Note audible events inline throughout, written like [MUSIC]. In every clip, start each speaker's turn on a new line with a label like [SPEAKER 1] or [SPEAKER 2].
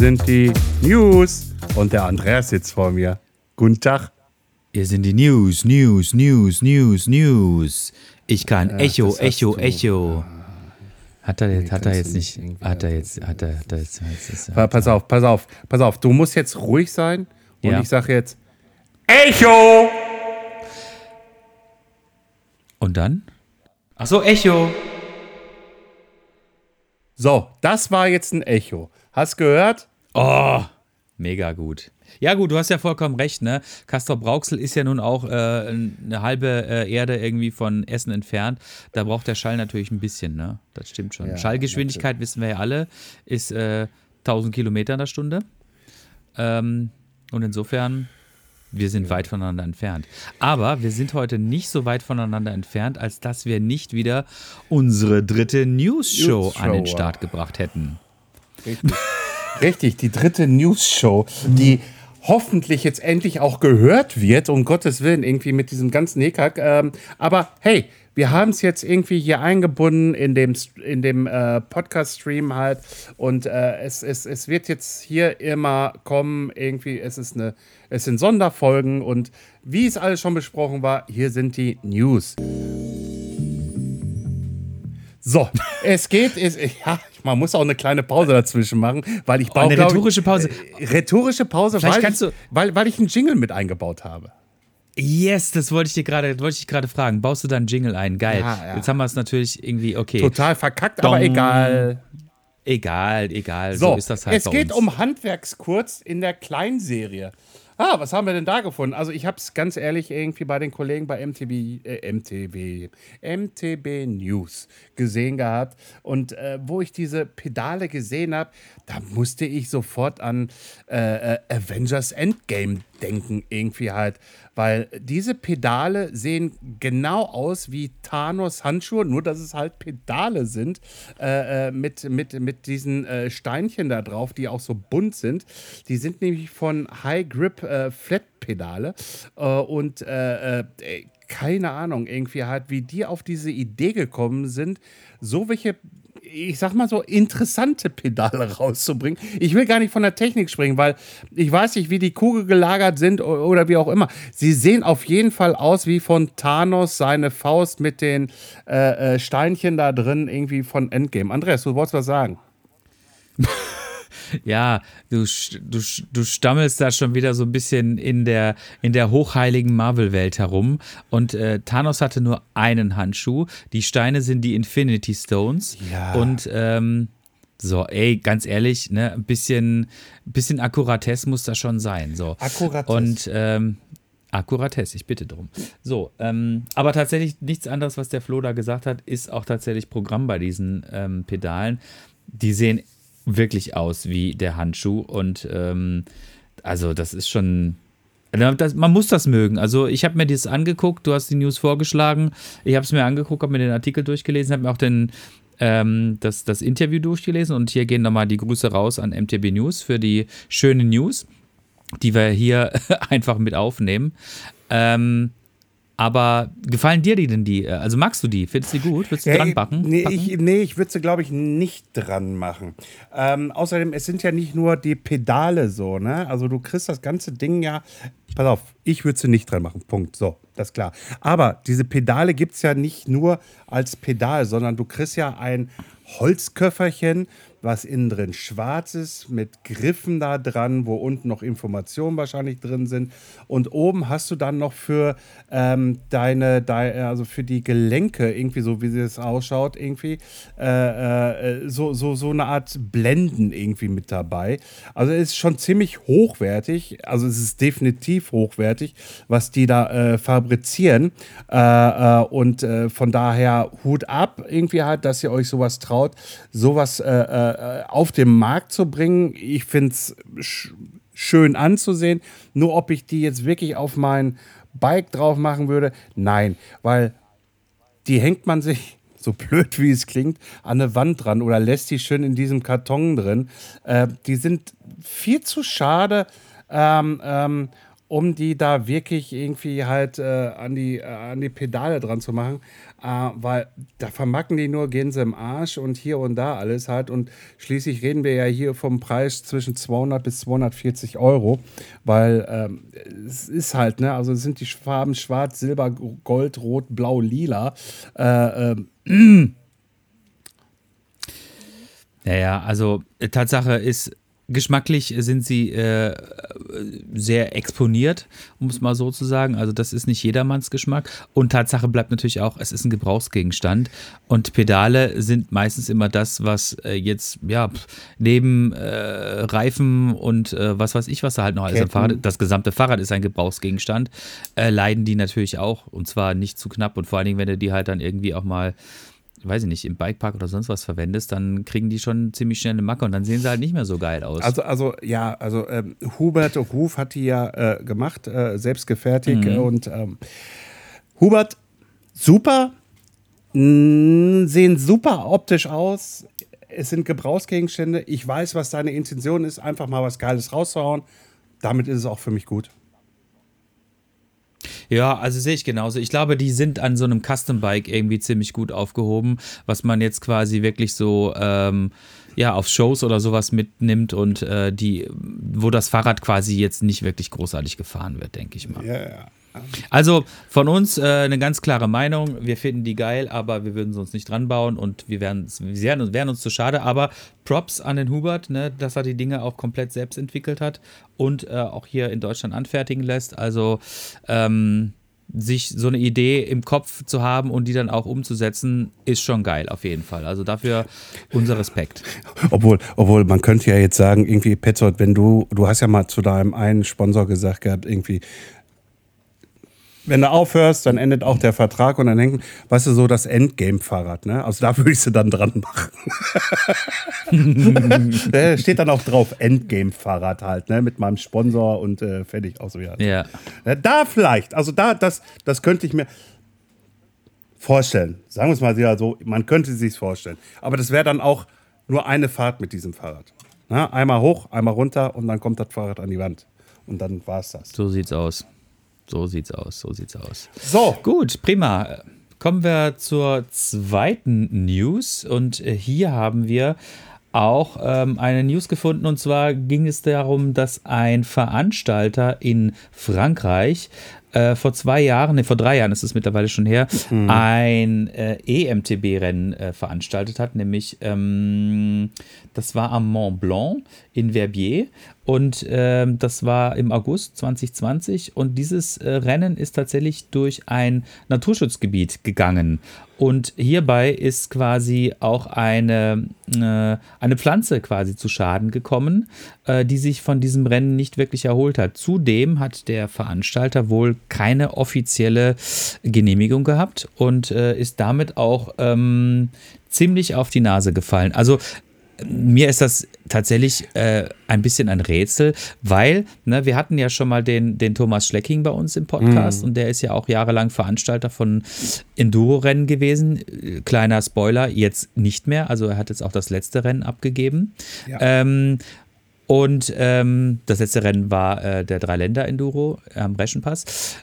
[SPEAKER 1] sind die News und der Andreas sitzt vor mir. Guten Tag.
[SPEAKER 2] Hier sind die News, News, News, News, News. Ich kann Echo, Echo, Echo. Hat er, nee, hat er jetzt nicht, hat er jetzt, hat er, hat er jetzt,
[SPEAKER 1] jetzt, Pass auf, pass auf, pass auf. Du musst jetzt ruhig sein und ja. ich sage jetzt Echo.
[SPEAKER 2] Und dann? Ach so, Echo.
[SPEAKER 1] So, das war jetzt ein Echo. Hast gehört?
[SPEAKER 2] Oh, mega gut. Ja, gut, du hast ja vollkommen recht, ne? Castor Brauxel ist ja nun auch äh, eine halbe äh, Erde irgendwie von Essen entfernt. Da braucht der Schall natürlich ein bisschen, ne? Das stimmt schon. Ja, Schallgeschwindigkeit, natürlich. wissen wir ja alle, ist äh, 1000 Kilometer in der Stunde. Ähm, und insofern, wir sind ja. weit voneinander entfernt. Aber wir sind heute nicht so weit voneinander entfernt, als dass wir nicht wieder unsere dritte News-Show News an den Start gebracht hätten.
[SPEAKER 1] Richtig. [LAUGHS] Richtig, die dritte News-Show, die hoffentlich jetzt endlich auch gehört wird, um Gottes Willen, irgendwie mit diesem ganzen Hickhack. Ähm, aber hey, wir haben es jetzt irgendwie hier eingebunden in dem, in dem äh, Podcast-Stream halt. Und äh, es, es, es wird jetzt hier immer kommen, irgendwie, es ist eine, es sind Sonderfolgen und wie es alles schon besprochen war, hier sind die News. So, es geht, es, ja, man muss auch eine kleine Pause dazwischen machen, weil ich
[SPEAKER 2] baue. Oh, eine rhetorische Pause.
[SPEAKER 1] Äh, rhetorische Pause, weil ich, weil, weil ich einen Jingle mit eingebaut habe.
[SPEAKER 2] Yes, das wollte ich dir gerade, wollte ich gerade fragen. Baust du da einen Jingle ein? Geil. Ja, ja. Jetzt haben wir es natürlich irgendwie, okay.
[SPEAKER 1] Total verkackt, Dong. aber egal.
[SPEAKER 2] Egal, egal. So, so ist das halt.
[SPEAKER 1] Es geht um Handwerkskurz in der Kleinserie. Ah, was haben wir denn da gefunden? Also ich habe es ganz ehrlich irgendwie bei den Kollegen bei MTV, äh, MTV, MTB News gesehen gehabt. Und äh, wo ich diese Pedale gesehen habe, da musste ich sofort an äh, äh Avengers Endgame denken, irgendwie halt. Weil diese Pedale sehen genau aus wie Thanos Handschuhe, nur dass es halt Pedale sind äh, äh, mit, mit, mit diesen äh, Steinchen da drauf, die auch so bunt sind. Die sind nämlich von High Grip äh, Flat Pedale äh, und äh, keine Ahnung, irgendwie halt, wie die auf diese Idee gekommen sind, so welche ich sag mal so, interessante Pedale rauszubringen. Ich will gar nicht von der Technik springen, weil ich weiß nicht, wie die Kugel gelagert sind oder wie auch immer. Sie sehen auf jeden Fall aus wie von Thanos seine Faust mit den äh, äh Steinchen da drin, irgendwie von Endgame. Andreas, du wolltest was sagen. [LAUGHS]
[SPEAKER 2] ja, du, du, du stammelst da schon wieder so ein bisschen in der, in der hochheiligen Marvel-Welt herum. Und äh, Thanos hatte nur einen Handschuh. Die Steine sind die Infinity Stones. Ja. Und ähm, so, ey, ganz ehrlich, ne, ein bisschen, bisschen Akkuratesse muss da schon sein. So.
[SPEAKER 1] Akkuratesse.
[SPEAKER 2] Und ähm, Akkuratesse, ich bitte drum. So, ähm, aber tatsächlich nichts anderes, was der Flo da gesagt hat, ist auch tatsächlich Programm bei diesen ähm, Pedalen. Die sehen wirklich aus wie der Handschuh und ähm, also das ist schon. Das, man muss das mögen. Also ich habe mir das angeguckt, du hast die News vorgeschlagen, ich habe es mir angeguckt, habe mir den Artikel durchgelesen, habe mir auch den, ähm, das, das Interview durchgelesen und hier gehen nochmal die Grüße raus an MTB News für die schönen News, die wir hier [LAUGHS] einfach mit aufnehmen. Ähm, aber gefallen dir die denn die? Also magst du die? Findest du die gut? Willst du ja, dran backen?
[SPEAKER 1] Nee, ich, nee, ich würde sie, glaube ich, nicht dran machen. Ähm, außerdem, es sind ja nicht nur die Pedale so, ne? Also du kriegst das ganze Ding ja. Pass auf, ich würde sie nicht dran machen. Punkt. So, das ist klar. Aber diese Pedale gibt es ja nicht nur als Pedal, sondern du kriegst ja ein Holzköfferchen was innen drin schwarz ist, mit Griffen da dran, wo unten noch Informationen wahrscheinlich drin sind. Und oben hast du dann noch für ähm, deine, deine, also für die Gelenke, irgendwie so wie es ausschaut, irgendwie, äh, äh, so, so, so eine Art Blenden irgendwie mit dabei. Also es ist schon ziemlich hochwertig, also es ist definitiv hochwertig, was die da äh, fabrizieren. Äh, äh, und äh, von daher Hut ab, irgendwie halt, dass ihr euch sowas traut, sowas äh, äh, auf den Markt zu bringen. Ich finde es sch schön anzusehen. Nur ob ich die jetzt wirklich auf mein Bike drauf machen würde, nein, weil die hängt man sich [LAUGHS] so blöd wie es klingt, an eine Wand dran oder lässt die schön in diesem Karton drin. Äh, die sind viel zu schade, ähm, ähm, um die da wirklich irgendwie halt äh, an, die, äh, an die Pedale dran zu machen. Äh, weil da vermacken die nur, gehen sie im Arsch und hier und da alles halt. Und schließlich reden wir ja hier vom Preis zwischen 200 bis 240 Euro, weil ähm, es ist halt, ne, also sind die Farben schwarz, silber, gold, rot, blau, lila. Äh, ähm, [CLEARS THROAT]
[SPEAKER 2] Naja, also äh, Tatsache ist, geschmacklich sind sie äh, sehr exponiert, um es mal so zu sagen. Also das ist nicht jedermanns Geschmack. Und Tatsache bleibt natürlich auch, es ist ein Gebrauchsgegenstand. Und Pedale sind meistens immer das, was äh, jetzt, ja, neben äh, Reifen und äh, was weiß ich, was da halt noch alles am Fahrrad, das gesamte Fahrrad ist ein Gebrauchsgegenstand, äh, leiden die natürlich auch. Und zwar nicht zu knapp. Und vor allen Dingen, wenn du die halt dann irgendwie auch mal weiß ich nicht, im Bikepark oder sonst was verwendest, dann kriegen die schon ziemlich schnell eine Macke und dann sehen sie halt nicht mehr so geil aus.
[SPEAKER 1] Also, also ja, also ähm, Hubert Ruf hat die ja äh, gemacht, äh, selbst gefertigt mhm. und ähm, Hubert, super, mh, sehen super optisch aus. Es sind Gebrauchsgegenstände. Ich weiß, was deine Intention ist, einfach mal was Geiles rauszuhauen. Damit ist es auch für mich gut.
[SPEAKER 2] Ja, also sehe ich genauso. Ich glaube, die sind an so einem Custom Bike irgendwie ziemlich gut aufgehoben, was man jetzt quasi wirklich so ähm, ja auf Shows oder sowas mitnimmt und äh, die, wo das Fahrrad quasi jetzt nicht wirklich großartig gefahren wird, denke ich mal. Ja, ja. Also von uns äh, eine ganz klare Meinung. Wir finden die geil, aber wir würden sie uns nicht dran bauen und wir wären, wären uns zu schade. Aber Props an den Hubert, ne, dass er die Dinge auch komplett selbst entwickelt hat und äh, auch hier in Deutschland anfertigen lässt. Also ähm, sich so eine Idee im Kopf zu haben und die dann auch umzusetzen, ist schon geil, auf jeden Fall. Also dafür unser Respekt. [LAUGHS]
[SPEAKER 1] Obwohl, obwohl man könnte ja jetzt sagen, irgendwie, Petzold, wenn du, du hast ja mal zu deinem einen Sponsor gesagt gehabt, irgendwie, wenn du aufhörst, dann endet auch der Vertrag und dann hängt, weißt du, so das Endgame-Fahrrad, ne? Also da würde ich sie dann dran machen. [LAUGHS] da steht dann auch drauf, Endgame-Fahrrad halt, ne? Mit meinem Sponsor und äh, fertig aus. Ja. ja. Da vielleicht, also da, das, das könnte ich mir vorstellen. Sagen wir es mal ja so, man könnte sich vorstellen. Aber das wäre dann auch nur eine Fahrt mit diesem Fahrrad. Na, einmal hoch, einmal runter und dann kommt das Fahrrad an die Wand. Und dann war es das.
[SPEAKER 2] So sieht's aus. So sieht's aus, so sieht's aus.
[SPEAKER 1] So.
[SPEAKER 2] Gut, prima. Kommen wir zur zweiten News und äh, hier haben wir auch ähm, eine News gefunden und zwar ging es darum, dass ein Veranstalter in Frankreich äh, vor zwei Jahren, nee, vor drei Jahren ist es mittlerweile schon her, mhm. ein äh, EMTB-Rennen äh, veranstaltet hat, nämlich ähm, das war am Mont Blanc in Verbier und ähm, das war im August 2020 und dieses äh, Rennen ist tatsächlich durch ein Naturschutzgebiet gegangen. Und hierbei ist quasi auch eine, äh, eine Pflanze quasi zu Schaden gekommen, äh, die sich von diesem Rennen nicht wirklich erholt hat. Zudem hat der Veranstalter wohl keine offizielle Genehmigung gehabt und äh, ist damit auch ähm, ziemlich auf die Nase gefallen. Also mir ist das tatsächlich äh, ein bisschen ein Rätsel, weil ne, wir hatten ja schon mal den, den Thomas Schlecking bei uns im Podcast mm. und der ist ja auch jahrelang Veranstalter von Enduro-Rennen gewesen. Kleiner Spoiler, jetzt nicht mehr. Also er hat jetzt auch das letzte Rennen abgegeben. Ja. Ähm, und ähm, das letzte Rennen war äh, der Dreiländer-Enduro am Breschenpass.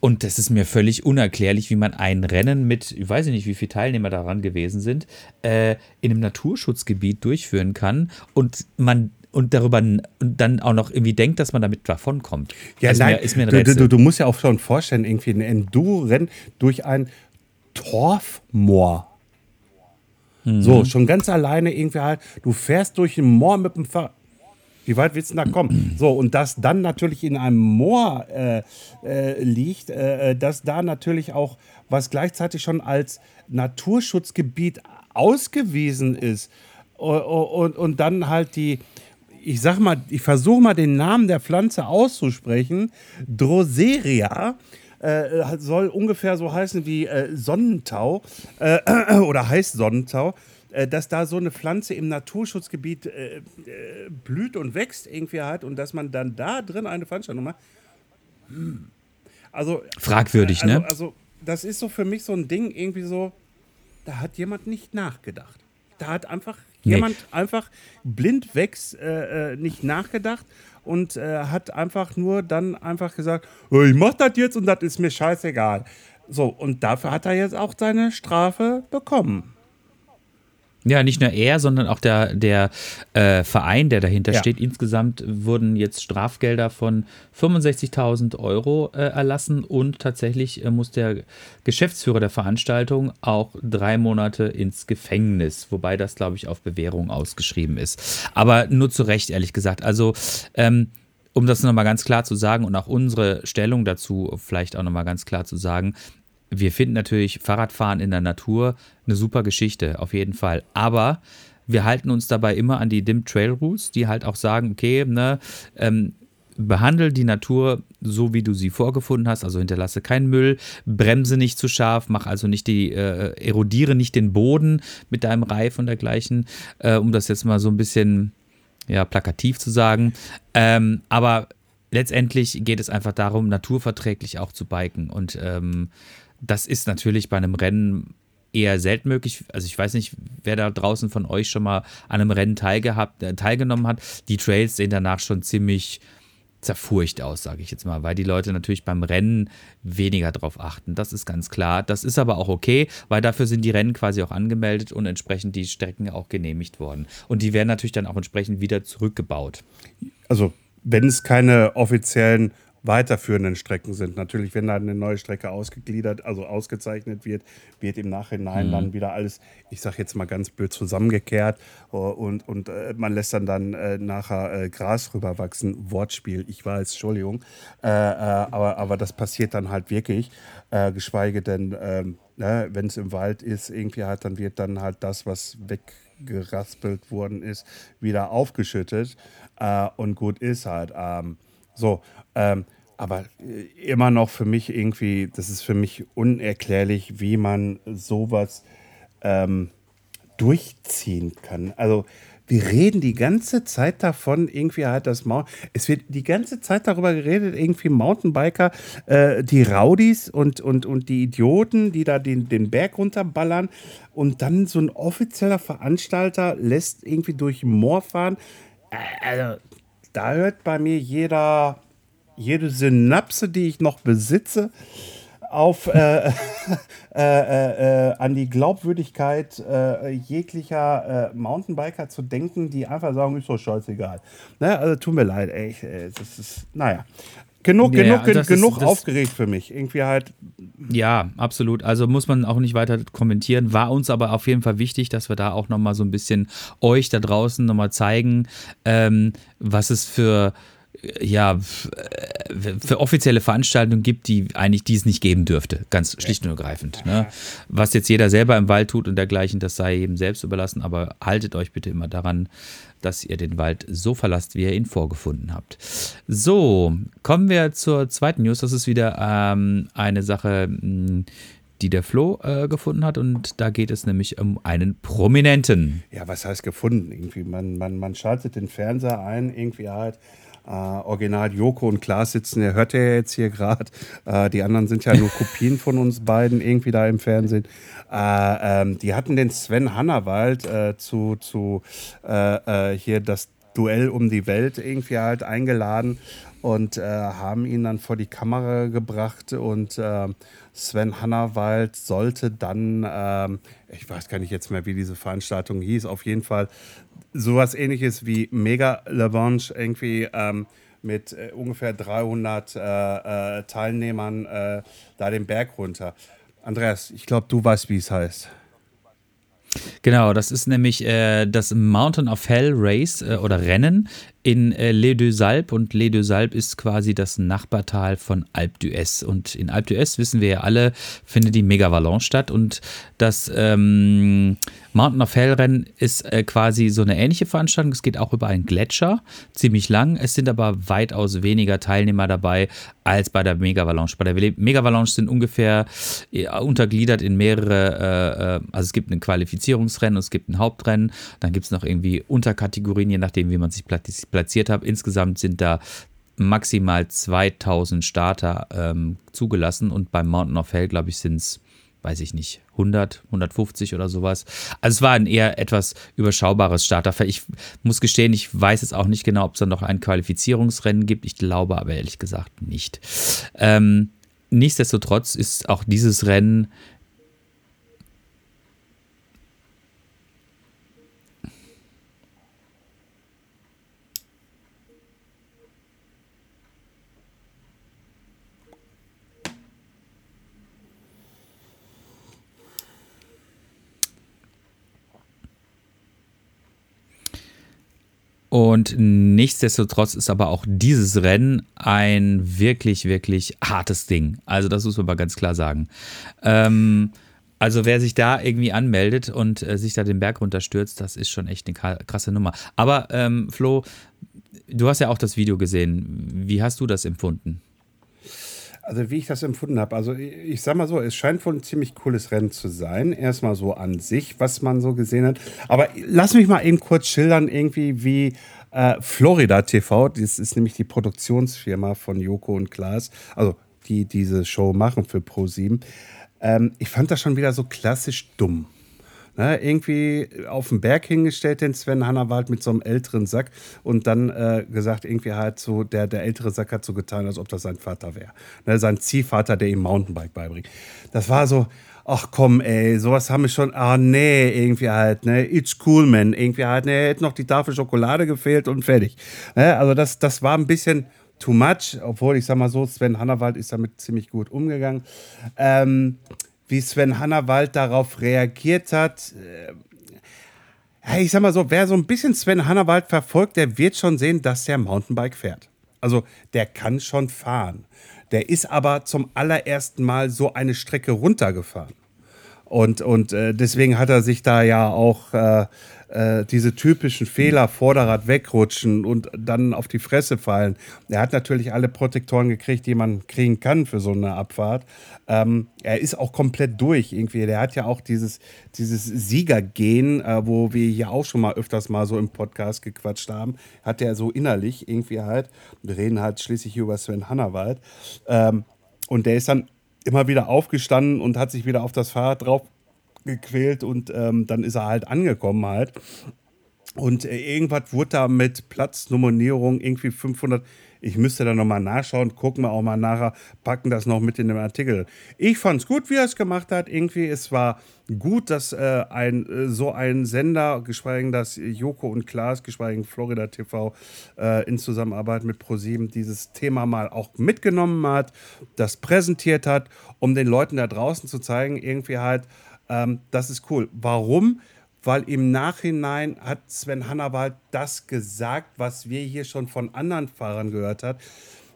[SPEAKER 2] Und das ist mir völlig unerklärlich, wie man ein Rennen mit, ich weiß nicht, wie viele Teilnehmer daran gewesen sind, äh, in einem Naturschutzgebiet durchführen kann und man und darüber und dann auch noch irgendwie denkt, dass man damit davonkommt.
[SPEAKER 1] Ja, also nein, mir, ist mir ein Rätsel. Du, du, du, musst ja auch schon vorstellen, irgendwie ein Enduro-Rennen durch ein Torfmoor. Mhm. So, schon ganz alleine irgendwie halt, du fährst durch ein Moor mit dem Fahrrad. Wie weit willst du da kommen? So, und das dann natürlich in einem Moor äh, äh, liegt, äh, das da natürlich auch, was gleichzeitig schon als Naturschutzgebiet ausgewiesen ist. Und, und, und dann halt die, ich sag mal, ich versuche mal den Namen der Pflanze auszusprechen, Droseria. Äh, soll ungefähr so heißen wie äh, Sonnentau äh, [CLEARS THROAT] oder heißt Sonnentau. Äh, dass da so eine Pflanze im Naturschutzgebiet äh, äh, blüht und wächst irgendwie halt und dass man dann da drin eine Veranstaltung macht. Hm. Also
[SPEAKER 2] fragwürdig,
[SPEAKER 1] also,
[SPEAKER 2] ne?
[SPEAKER 1] Also das ist so für mich so ein Ding irgendwie so, da hat jemand nicht nachgedacht. Da hat einfach Nee. Jemand einfach blind wächst, äh, äh, nicht nachgedacht und äh, hat einfach nur dann einfach gesagt, oh, ich mach das jetzt und das ist mir scheißegal. So, und dafür hat er jetzt auch seine Strafe bekommen.
[SPEAKER 2] Ja, nicht nur er, sondern auch der, der äh, Verein, der dahinter ja. steht. Insgesamt wurden jetzt Strafgelder von 65.000 Euro äh, erlassen und tatsächlich äh, muss der Geschäftsführer der Veranstaltung auch drei Monate ins Gefängnis, wobei das, glaube ich, auf Bewährung ausgeschrieben ist. Aber nur zu Recht, ehrlich gesagt. Also, ähm, um das nochmal ganz klar zu sagen und auch unsere Stellung dazu vielleicht auch nochmal ganz klar zu sagen, wir finden natürlich Fahrradfahren in der Natur eine super Geschichte, auf jeden Fall. Aber wir halten uns dabei immer an die DIM Trail Rules, die halt auch sagen, okay, ne, ähm, behandle die Natur so, wie du sie vorgefunden hast, also hinterlasse keinen Müll, bremse nicht zu scharf, mach also nicht die, äh, erodiere nicht den Boden mit deinem Reif und dergleichen, äh, um das jetzt mal so ein bisschen ja, plakativ zu sagen. Ähm, aber letztendlich geht es einfach darum, naturverträglich auch zu biken und ähm, das ist natürlich bei einem Rennen eher selten möglich. Also ich weiß nicht, wer da draußen von euch schon mal an einem Rennen teilgehabt, äh, teilgenommen hat. Die Trails sehen danach schon ziemlich zerfurcht aus, sage ich jetzt mal, weil die Leute natürlich beim Rennen weniger drauf achten. Das ist ganz klar. Das ist aber auch okay, weil dafür sind die Rennen quasi auch angemeldet und entsprechend die Strecken auch genehmigt worden. Und die werden natürlich dann auch entsprechend wieder zurückgebaut.
[SPEAKER 1] Also wenn es keine offiziellen weiterführenden Strecken sind. Natürlich, wenn da eine neue Strecke ausgegliedert, also ausgezeichnet wird, wird im Nachhinein mhm. dann wieder alles, ich sage jetzt mal ganz blöd, zusammengekehrt äh, und, und äh, man lässt dann dann äh, nachher äh, Gras rüberwachsen. Wortspiel, ich weiß, Entschuldigung. Äh, äh, aber, aber das passiert dann halt wirklich, geschweige denn, ähm, ne, wenn es im Wald ist, irgendwie halt, dann wird dann halt das, was weggeraspelt worden ist, wieder aufgeschüttet und gut ist halt. Ähm, so, ähm, aber äh, immer noch für mich irgendwie, das ist für mich unerklärlich, wie man sowas ähm, durchziehen kann. Also wir reden die ganze Zeit davon, irgendwie halt das Mount. Es wird die ganze Zeit darüber geredet, irgendwie Mountainbiker, äh, die Rowdies und, und, und die Idioten, die da den, den Berg runterballern. Und dann so ein offizieller Veranstalter lässt irgendwie durch Moor fahren. Äh, also, da hört bei mir jeder jede Synapse, die ich noch besitze, auf [LAUGHS] äh, äh, äh, an die Glaubwürdigkeit äh, jeglicher äh, Mountainbiker zu denken, die einfach sagen, ist doch scheißegal. Ne? Also tut mir leid, ey, das ist, naja. Genug, ja, genug, genug ist, aufgeregt für mich. Irgendwie halt.
[SPEAKER 2] Ja, absolut. Also muss man auch nicht weiter kommentieren. War uns aber auf jeden Fall wichtig, dass wir da auch nochmal so ein bisschen euch da draußen nochmal zeigen, ähm, was es für ja, für offizielle Veranstaltungen gibt, die eigentlich dies nicht geben dürfte. Ganz schlicht und ergreifend. Ne? Was jetzt jeder selber im Wald tut und dergleichen, das sei eben selbst überlassen, aber haltet euch bitte immer daran, dass ihr den Wald so verlasst, wie ihr ihn vorgefunden habt. So, kommen wir zur zweiten News. Das ist wieder ähm, eine Sache, hm, die der Flo äh, gefunden hat. Und da geht es nämlich um einen Prominenten.
[SPEAKER 1] Ja, was heißt gefunden? Irgendwie, man, man, man schaltet den Fernseher ein, irgendwie halt äh, Original Joko und Klaas sitzen, der hört ja jetzt hier gerade. Äh, die anderen sind ja nur [LAUGHS] Kopien von uns beiden irgendwie da im Fernsehen. Äh, ähm, die hatten den Sven Hannawald äh, zu, zu äh, äh, hier das Duell um die Welt irgendwie halt eingeladen und haben ihn dann vor die Kamera gebracht und Sven Hannawald sollte dann, äh, ich weiß gar nicht jetzt mehr, wie diese Veranstaltung hieß, auf jeden Fall sowas ähnliches wie Mega Lavanche irgendwie ähm, mit äh, ungefähr 300 äh, äh, Teilnehmern äh, da den Berg runter. Andreas, ich glaube, du weißt, wie es heißt.
[SPEAKER 2] Genau, das ist nämlich äh, das Mountain of Hell Race äh, oder Rennen in äh, Les Deux Salpes und Les Deux Salpes ist quasi das Nachbartal von Alpe d'Huez. Und in Alpe d'Huez, wissen wir ja alle, findet die Megavalanche statt und das ähm, Mountain of Hell Rennen ist äh, quasi so eine ähnliche Veranstaltung. Es geht auch über einen Gletscher, ziemlich lang. Es sind aber weitaus weniger Teilnehmer dabei als bei der Megavalanche. Bei der Megavalanche sind ungefähr äh, untergliedert in mehrere, äh, äh, also es gibt ein Qualifizierungsrennen und es gibt ein Hauptrennen. Dann gibt es noch irgendwie Unterkategorien, je nachdem, wie man sich platziert platziert habe. Insgesamt sind da maximal 2000 Starter ähm, zugelassen und beim Mountain of Hell, glaube ich, sind es weiß ich nicht, 100, 150 oder sowas. Also es war ein eher etwas überschaubares Starterfeld. Ich muss gestehen, ich weiß jetzt auch nicht genau, ob es dann noch ein Qualifizierungsrennen gibt. Ich glaube aber ehrlich gesagt nicht. Ähm, nichtsdestotrotz ist auch dieses Rennen Und nichtsdestotrotz ist aber auch dieses Rennen ein wirklich, wirklich hartes Ding. Also das muss man mal ganz klar sagen. Ähm, also wer sich da irgendwie anmeldet und äh, sich da den Berg runterstürzt, das ist schon echt eine krasse Nummer. Aber ähm, Flo, du hast ja auch das Video gesehen. Wie hast du das empfunden?
[SPEAKER 1] Also wie ich das empfunden habe, also ich sag mal so, es scheint wohl ein ziemlich cooles Rennen zu sein. Erstmal so an sich, was man so gesehen hat. Aber lass mich mal eben kurz schildern, irgendwie wie äh, Florida TV, das ist nämlich die Produktionsfirma von Joko und Klaas, also die diese Show machen für Pro7. Ähm, ich fand das schon wieder so klassisch dumm. Ne, irgendwie auf den Berg hingestellt, den Sven Hannawald mit so einem älteren Sack und dann äh, gesagt, irgendwie halt so, der, der ältere Sack hat so getan, als ob das sein Vater wäre. Ne, sein Ziehvater, der ihm Mountainbike beibringt. Das war so, ach komm, ey, sowas haben wir schon, ah nee, irgendwie halt, ne, it's cool, man, irgendwie halt, ne, hätte noch die Tafel Schokolade gefehlt und fertig. Ne, also das, das war ein bisschen too much, obwohl ich sag mal so, Sven Hannawald ist damit ziemlich gut umgegangen. Ähm, wie Sven Hannawald darauf reagiert hat. Äh, ich sag mal so, wer so ein bisschen Sven Hannawald verfolgt, der wird schon sehen, dass der Mountainbike fährt. Also der kann schon fahren. Der ist aber zum allerersten Mal so eine Strecke runtergefahren. Und, und äh, deswegen hat er sich da ja auch äh, äh, diese typischen Fehler, Vorderrad wegrutschen und dann auf die Fresse fallen. Er hat natürlich alle Protektoren gekriegt, die man kriegen kann für so eine Abfahrt. Ähm, er ist auch komplett durch irgendwie. Der hat ja auch dieses, dieses Siegergehen, äh, wo wir hier auch schon mal öfters mal so im Podcast gequatscht haben, hat er so innerlich irgendwie halt. Wir reden halt schließlich über Sven Hannawald. Ähm, und der ist dann immer wieder aufgestanden und hat sich wieder auf das Fahrrad drauf gequält und ähm, dann ist er halt angekommen halt. Und äh, irgendwas wurde da mit Platznominierung irgendwie 500. Ich müsste da nochmal nachschauen, gucken wir auch mal nachher, packen das noch mit in den Artikel. Ich fand es gut, wie er es gemacht hat. Irgendwie, es war gut, dass äh, ein, äh, so ein Sender, geschweige dass Joko und Klaas, geschweige Florida TV, äh, in Zusammenarbeit mit ProSieben dieses Thema mal auch mitgenommen hat, das präsentiert hat, um den Leuten da draußen zu zeigen, irgendwie halt, ähm, das ist cool. Warum? Weil im Nachhinein hat Sven Hannawald das gesagt, was wir hier schon von anderen Fahrern gehört haben.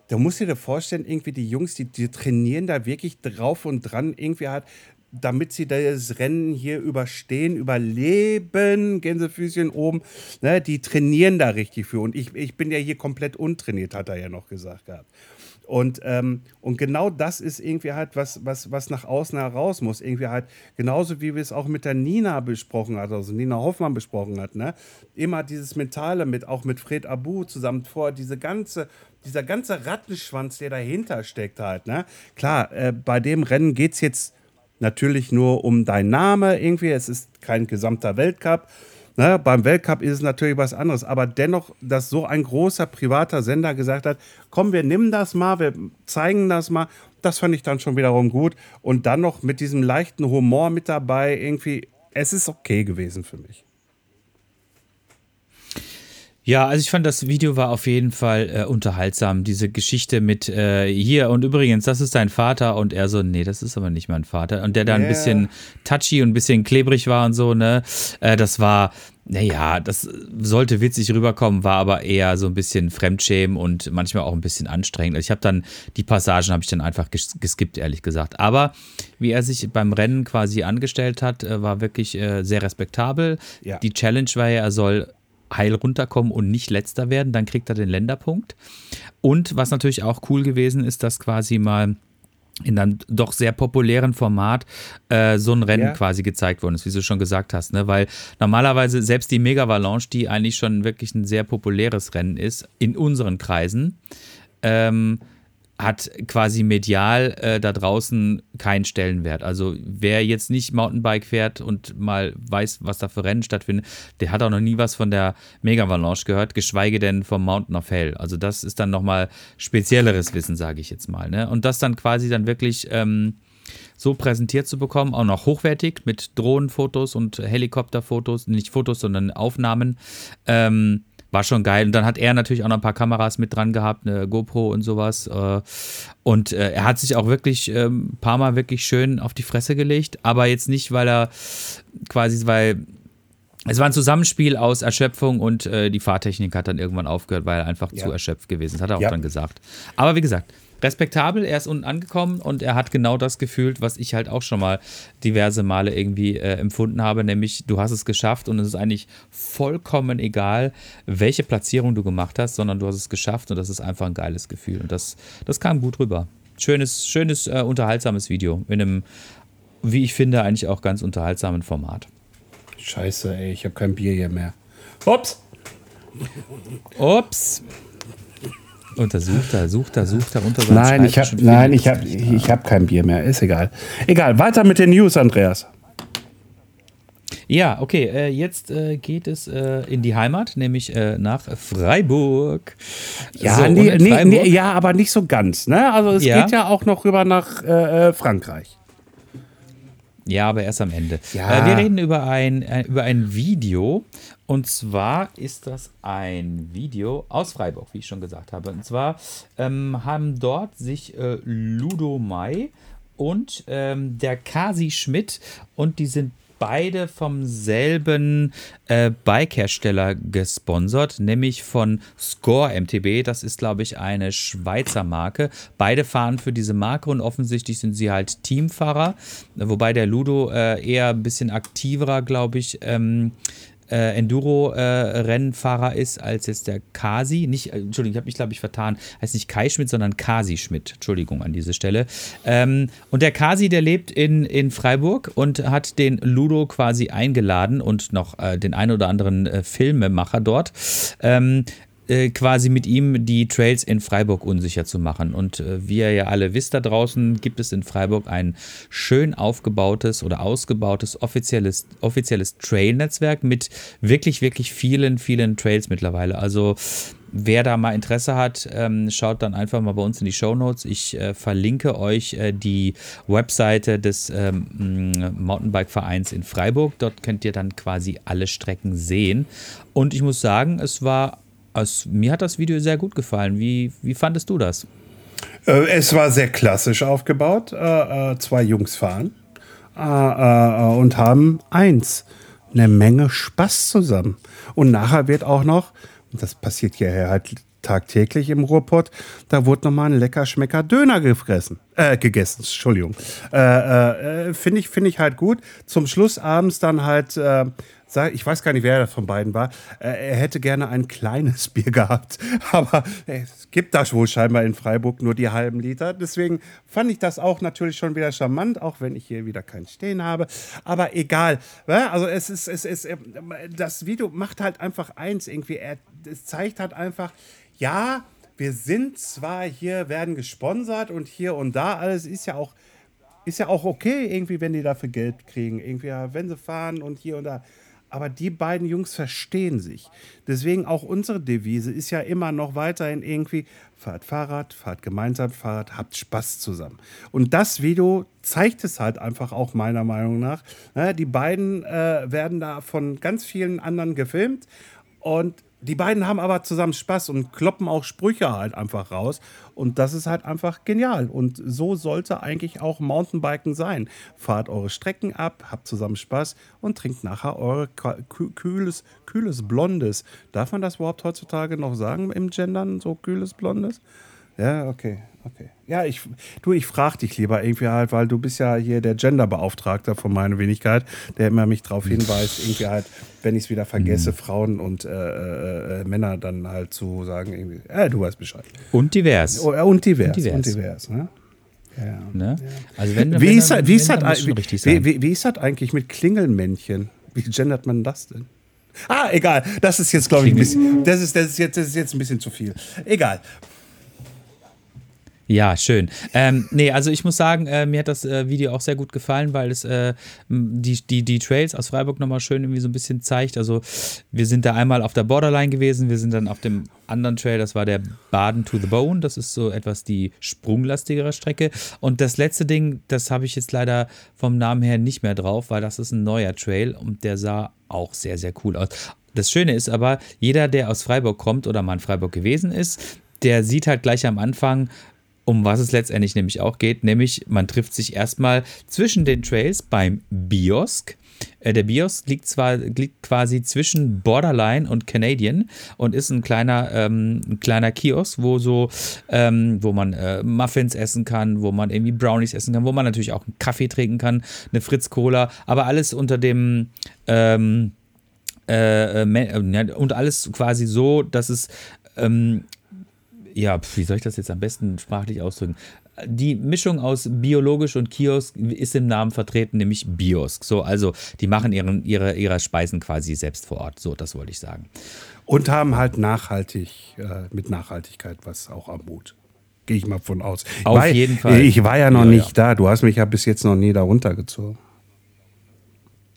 [SPEAKER 1] Da musst du dir vorstellen, irgendwie die Jungs, die, die trainieren da wirklich drauf und dran, irgendwie halt, damit sie das Rennen hier überstehen, überleben, Gänsefüßchen oben, ne, die trainieren da richtig für. Und ich, ich bin ja hier komplett untrainiert, hat er ja noch gesagt gehabt. Und, ähm, und genau das ist irgendwie halt, was, was, was nach außen heraus muss. Irgendwie halt, genauso wie wir es auch mit der Nina besprochen hat, also Nina Hoffmann besprochen hat, ne? Immer dieses Mentale mit, auch mit Fred Abu zusammen vor, diese ganze, dieser ganze Rattenschwanz, der dahinter steckt halt, ne? Klar, äh, bei dem Rennen geht es jetzt natürlich nur um deinen Name irgendwie, es ist kein gesamter Weltcup, Ne, beim Weltcup ist es natürlich was anderes, aber dennoch, dass so ein großer privater Sender gesagt hat, komm, wir nehmen das mal, wir zeigen das mal, das fand ich dann schon wiederum gut. Und dann noch mit diesem leichten Humor mit dabei, irgendwie, es ist okay gewesen für mich.
[SPEAKER 2] Ja, also ich fand das Video war auf jeden Fall äh, unterhaltsam. Diese Geschichte mit äh, hier und übrigens, das ist dein Vater und er so, nee, das ist aber nicht mein Vater. Und der da yeah. ein bisschen touchy und ein bisschen klebrig war und so, ne? Äh, das war, naja, das sollte witzig rüberkommen, war aber eher so ein bisschen Fremdschämen und manchmal auch ein bisschen anstrengend. Also ich habe dann, die Passagen habe ich dann einfach ges geskippt, ehrlich gesagt. Aber wie er sich beim Rennen quasi angestellt hat, äh, war wirklich äh, sehr respektabel. Ja. Die Challenge war ja, er soll heil runterkommen und nicht letzter werden, dann kriegt er den Länderpunkt. Und was natürlich auch cool gewesen ist, dass quasi mal in einem doch sehr populären Format äh, so ein Rennen ja. quasi gezeigt worden ist, wie du schon gesagt hast. Ne? Weil normalerweise selbst die Mega Valanche, die eigentlich schon wirklich ein sehr populäres Rennen ist, in unseren Kreisen, ähm, hat quasi medial äh, da draußen keinen Stellenwert. Also wer jetzt nicht Mountainbike fährt und mal weiß, was da für Rennen stattfinden, der hat auch noch nie was von der Mega Avalanche gehört, geschweige denn vom Mountain of Hell. Also das ist dann nochmal spezielleres Wissen, sage ich jetzt mal. Ne? Und das dann quasi dann wirklich ähm, so präsentiert zu bekommen, auch noch hochwertig mit Drohnenfotos und Helikopterfotos, nicht Fotos, sondern Aufnahmen. Ähm, war schon geil. Und dann hat er natürlich auch noch ein paar Kameras mit dran gehabt, eine GoPro und sowas. Äh, und äh, er hat sich auch wirklich ein ähm, paar Mal wirklich schön auf die Fresse gelegt, aber jetzt nicht, weil er quasi, weil es war ein Zusammenspiel aus Erschöpfung und äh, die Fahrtechnik hat dann irgendwann aufgehört, weil er einfach ja. zu erschöpft gewesen ist. Hat er auch ja. dann gesagt. Aber wie gesagt, respektabel. Er ist unten angekommen und er hat genau das gefühlt, was ich halt auch schon mal diverse Male irgendwie äh, empfunden habe, nämlich du hast es geschafft und es ist eigentlich vollkommen egal, welche Platzierung du gemacht hast, sondern du hast es geschafft und das ist einfach ein geiles Gefühl und das, das kam gut rüber. Schönes, schönes, äh, unterhaltsames Video in einem, wie ich finde, eigentlich auch ganz unterhaltsamen Format.
[SPEAKER 1] Scheiße, ey, ich habe kein Bier hier mehr. Ups!
[SPEAKER 2] Ups! Untersucht er, sucht er, sucht er unter
[SPEAKER 1] seinem Nein, ich hab, nein, ich habe ich hab kein Bier mehr. Ist egal. Egal, weiter mit den News, Andreas.
[SPEAKER 2] Ja, okay, äh, jetzt äh, geht es äh, in die Heimat, nämlich nach Freiburg.
[SPEAKER 1] Ja, so, nee, Freiburg nee, ja, aber nicht so ganz. Ne? Also es ja. geht ja auch noch rüber nach Frankreich.
[SPEAKER 2] Ja, aber erst am Ende. Ja. wir reden über ein, über ein Video und zwar ist das ein Video aus Freiburg, wie ich schon gesagt habe. Und zwar ähm, haben dort sich äh, Ludo Mai und ähm, der Kasi Schmidt und die sind beide vom selben äh, Bike-Hersteller gesponsert, nämlich von Score MTB. Das ist, glaube ich, eine Schweizer Marke. Beide fahren für diese Marke und offensichtlich sind sie halt Teamfahrer, wobei der Ludo äh, eher ein bisschen aktiverer, glaube ich, ähm, äh, Enduro-Rennfahrer äh, ist als jetzt der Kasi. Nicht, äh, Entschuldigung, ich habe mich, glaube ich, vertan. Heißt nicht Kai Schmidt, sondern Kasi Schmidt. Entschuldigung an diese Stelle. Ähm, und der Kasi, der lebt in, in Freiburg und hat den Ludo quasi eingeladen und noch äh, den ein oder anderen äh, Filmemacher dort. Ähm, äh, quasi mit ihm die Trails in Freiburg unsicher zu machen. Und äh, wie ihr ja alle wisst da draußen, gibt es in Freiburg ein schön aufgebautes oder ausgebautes offizielles, offizielles Trail-Netzwerk mit wirklich, wirklich vielen, vielen Trails mittlerweile. Also Wer da mal Interesse hat, ähm, schaut dann einfach mal bei uns in die Show Notes. Ich äh, verlinke euch äh, die Webseite des ähm, Mountainbike-Vereins in Freiburg. Dort könnt ihr dann quasi alle Strecken sehen. Und ich muss sagen, es war also, mir hat das Video sehr gut gefallen. Wie, wie fandest du das?
[SPEAKER 1] Äh, es war sehr klassisch aufgebaut. Äh, äh, zwei Jungs fahren und haben eins, eine Menge Spaß zusammen. Und nachher wird auch noch, und das passiert hierher halt tagtäglich im Ruhrpott, da wurde nochmal ein lecker Schmecker Döner gefressen, äh, gegessen, Entschuldigung. Äh, äh, Finde ich, find ich halt gut. Zum Schluss abends dann halt ich weiß gar nicht, wer das von beiden war, äh, er hätte gerne ein kleines [LAUGHS] Bier gehabt. Aber es gibt da wohl scheinbar in Freiburg nur die halben Liter. Deswegen fand ich das auch natürlich schon wieder charmant, auch wenn ich hier wieder kein Stehen habe. Aber egal. Also es ist, es ist, äh, das Video macht halt einfach eins irgendwie. Es zeigt halt einfach, ja, wir sind zwar hier, werden gesponsert und hier und da, alles ist ja auch, ist ja auch okay, irgendwie, wenn die dafür Geld kriegen. Irgendwie, wenn sie fahren und hier und da. Aber die beiden Jungs verstehen sich. Deswegen auch unsere Devise ist ja immer noch weiterhin irgendwie, fahrt Fahrrad, fahrt gemeinsam Fahrrad, habt Spaß zusammen. Und das Video zeigt es halt einfach auch meiner Meinung nach. Ne, die beiden äh, werden da von ganz vielen anderen gefilmt und die beiden haben aber zusammen Spaß und kloppen auch Sprüche halt einfach raus. Und das ist halt einfach genial. Und so sollte eigentlich auch Mountainbiken sein. Fahrt eure Strecken ab, habt zusammen Spaß und trinkt nachher eure kühles, kühles Blondes. Darf man das überhaupt heutzutage noch sagen im Gendern, so kühles Blondes? Ja, okay, okay. Ja, ich, du, ich frage dich lieber irgendwie halt, weil du bist ja hier der Genderbeauftragter von meiner Wenigkeit, der immer mich darauf hinweist, irgendwie halt, wenn ich es wieder vergesse, mhm. Frauen und äh, äh, äh, Männer dann halt zu sagen, irgendwie, äh, du weißt Bescheid.
[SPEAKER 2] Und divers.
[SPEAKER 1] Oh, und divers. Und divers, und divers ne?
[SPEAKER 2] Ja. Ne? Also wenn,
[SPEAKER 1] wie, wenn, ist, dann, wie, ist das, wie, wie, wie ist das eigentlich mit Klingelmännchen? Wie gendert man das denn? Ah, egal. Das ist jetzt, glaube ich, ein bisschen. Das ist, das, ist jetzt, das ist jetzt ein bisschen zu viel. Egal.
[SPEAKER 2] Ja, schön. Ähm, nee, also ich muss sagen, äh, mir hat das äh, Video auch sehr gut gefallen, weil es äh, die, die, die Trails aus Freiburg nochmal schön irgendwie so ein bisschen zeigt. Also wir sind da einmal auf der Borderline gewesen, wir sind dann auf dem anderen Trail, das war der Baden to the Bone, das ist so etwas die sprunglastigere Strecke. Und das letzte Ding, das habe ich jetzt leider vom Namen her nicht mehr drauf, weil das ist ein neuer Trail und der sah auch sehr, sehr cool aus. Das Schöne ist aber, jeder, der aus Freiburg kommt oder mal in Freiburg gewesen ist, der sieht halt gleich am Anfang, um was es letztendlich nämlich auch geht, nämlich man trifft sich erstmal zwischen den Trails beim Biosk. Äh, der Biosk liegt zwar liegt quasi zwischen Borderline und Canadian und ist ein kleiner, ähm, ein kleiner Kiosk, wo so, ähm, wo man äh, Muffins essen kann, wo man irgendwie Brownies essen kann, wo man natürlich auch einen Kaffee trinken kann, eine Fritz Cola, aber alles unter dem ähm, äh, äh und alles quasi so, dass es ähm, ja, wie soll ich das jetzt am besten sprachlich ausdrücken? Die Mischung aus biologisch und Kiosk ist im Namen vertreten, nämlich Biosk. So, also die machen ihren, ihre, ihre Speisen quasi selbst vor Ort. So, das wollte ich sagen.
[SPEAKER 1] Und haben halt nachhaltig, äh, mit Nachhaltigkeit was auch am Mut. Gehe ich mal von aus. Ich
[SPEAKER 2] Auf
[SPEAKER 1] war,
[SPEAKER 2] jeden Fall.
[SPEAKER 1] Ich war ja noch ja, nicht ja. da. Du hast mich ja bis jetzt noch nie da runtergezogen.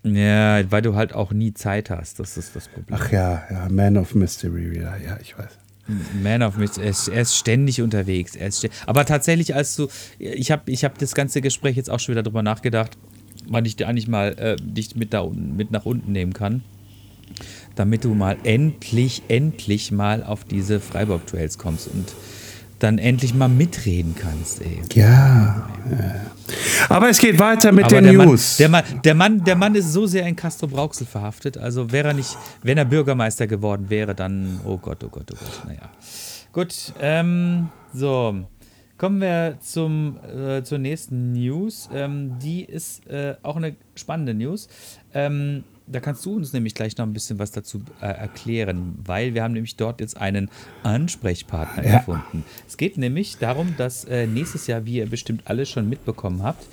[SPEAKER 2] Ja, weil du halt auch nie Zeit hast. Das ist das Problem.
[SPEAKER 1] Ach ja, ja, Man of Mystery wieder. Ja, ich weiß.
[SPEAKER 2] Man of Mystery, er ist, ständig unterwegs. Er ist ständig, aber tatsächlich, als du, ich habe ich hab das ganze Gespräch jetzt auch schon wieder drüber nachgedacht, wann ich dir eigentlich mal äh, dich mit, da, mit nach unten nehmen kann, damit du mal endlich, endlich mal auf diese Freiburg-Trails kommst und dann endlich mal mitreden kannst, ey.
[SPEAKER 1] Ja. Aber es geht weiter mit Aber den
[SPEAKER 2] der
[SPEAKER 1] News.
[SPEAKER 2] Mann, der, Mann, der, Mann, der Mann ist so sehr in Castro Brauxel verhaftet. Also wäre er nicht, wenn er Bürgermeister geworden wäre, dann, oh Gott, oh Gott, oh Gott, naja. Gut, ähm, so. Kommen wir zum, äh, zur nächsten News. Ähm, die ist äh, auch eine spannende News. Ähm, da kannst du uns nämlich gleich noch ein bisschen was dazu äh, erklären, weil wir haben nämlich dort jetzt einen Ansprechpartner ja. gefunden. Es geht nämlich darum, dass äh, nächstes Jahr, wie ihr bestimmt alle schon mitbekommen habt,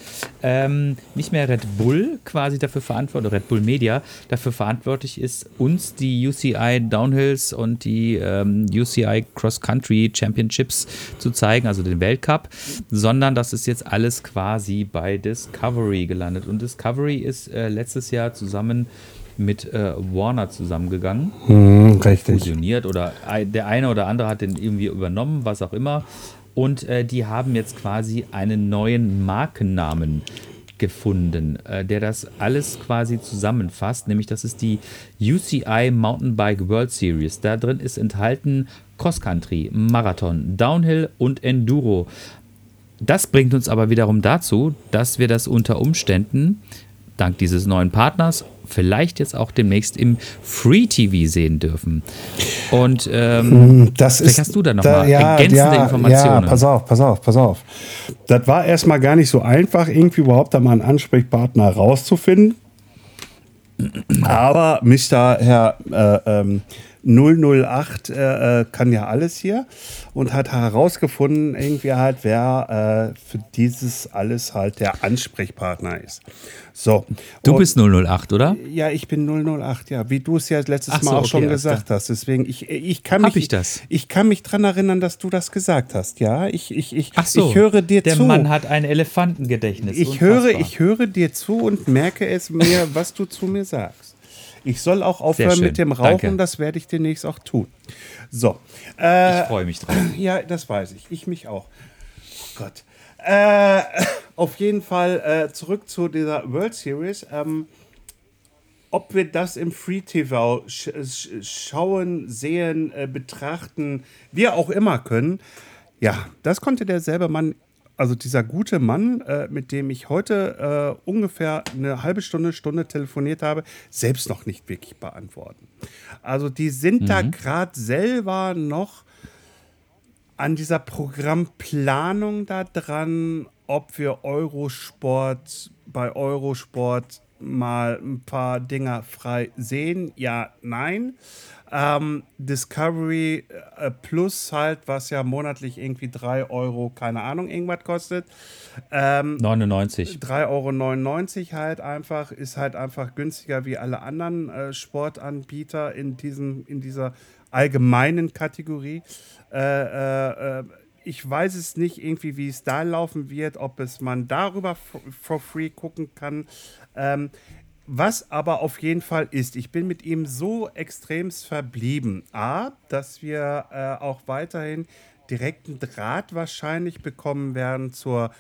[SPEAKER 2] ähm, nicht mehr Red Bull quasi dafür verantwortlich, Red Bull Media dafür verantwortlich ist, uns die UCI Downhills und die ähm, UCI Cross Country Championships zu zeigen, also den Weltcup, sondern das ist jetzt alles quasi bei Discovery gelandet. Und Discovery ist äh, letztes Jahr zusammen mit äh, Warner zusammengegangen.
[SPEAKER 1] Hm, richtig.
[SPEAKER 2] Fusioniert oder der eine oder andere hat den irgendwie übernommen, was auch immer. Und äh, die haben jetzt quasi einen neuen Markennamen gefunden, äh, der das alles quasi zusammenfasst. Nämlich das ist die UCI Mountainbike World Series. Da drin ist enthalten Cross Country, Marathon, Downhill und Enduro. Das bringt uns aber wiederum dazu, dass wir das unter Umständen dank dieses neuen Partners vielleicht jetzt auch demnächst im Free TV sehen dürfen. Und ähm,
[SPEAKER 1] hm, das vielleicht ist,
[SPEAKER 2] hast du da nochmal da, ja, ergänzende ja, Informationen.
[SPEAKER 1] Ja, pass auf, pass auf, pass auf. Das war erstmal gar nicht so einfach, irgendwie überhaupt da mal einen Ansprechpartner rauszufinden. Aber Mr. Herr äh, ähm, 008 äh, äh, kann ja alles hier und hat herausgefunden, irgendwie halt, wer äh, für dieses alles halt der Ansprechpartner ist. So.
[SPEAKER 2] Du und, bist 008, oder?
[SPEAKER 1] Ja, ich bin 008, ja. Wie du es ja letztes so, Mal auch okay, schon gesagt hast. Deswegen, ich, ich kann mich.
[SPEAKER 2] Hab ich das?
[SPEAKER 1] Ich kann mich dran erinnern, dass du das gesagt hast, ja. Ich, ich, ich, Ach so, ich höre dir
[SPEAKER 2] der
[SPEAKER 1] zu.
[SPEAKER 2] Der Mann hat ein Elefantengedächtnis.
[SPEAKER 1] Ich höre, ich höre dir zu und merke es mir, was du zu mir sagst. Ich soll auch aufhören mit dem Rauchen, Danke. das werde ich demnächst auch tun. So.
[SPEAKER 2] Äh, ich freue mich drauf. [CLEARS THROAT]
[SPEAKER 1] Ja, das weiß ich. Ich mich auch. Oh Gott. Äh, auf jeden Fall äh, zurück zu dieser World Series. Ähm, ob wir das im Free TV sch schauen, sehen, äh, betrachten, wie auch immer können, ja, das konnte derselbe Mann also dieser gute Mann, äh, mit dem ich heute äh, ungefähr eine halbe Stunde, Stunde telefoniert habe, selbst noch nicht wirklich beantworten. Also die sind mhm. da gerade selber noch an dieser Programmplanung da dran, ob wir Eurosport bei Eurosport mal ein paar Dinger frei sehen. Ja, nein. Ähm, Discovery äh, Plus halt, was ja monatlich irgendwie 3 Euro, keine Ahnung, irgendwas kostet.
[SPEAKER 2] Ähm, 99.
[SPEAKER 1] 3,99 Euro halt einfach, ist halt einfach günstiger wie alle anderen äh, Sportanbieter in, diesem, in dieser allgemeinen Kategorie. Äh, äh, äh ich weiß es nicht irgendwie, wie es da laufen wird, ob es man darüber for free gucken kann. Ähm, was aber auf jeden Fall ist, ich bin mit ihm so extremst verblieben. A, dass wir äh, auch weiterhin direkten Draht wahrscheinlich bekommen werden zur,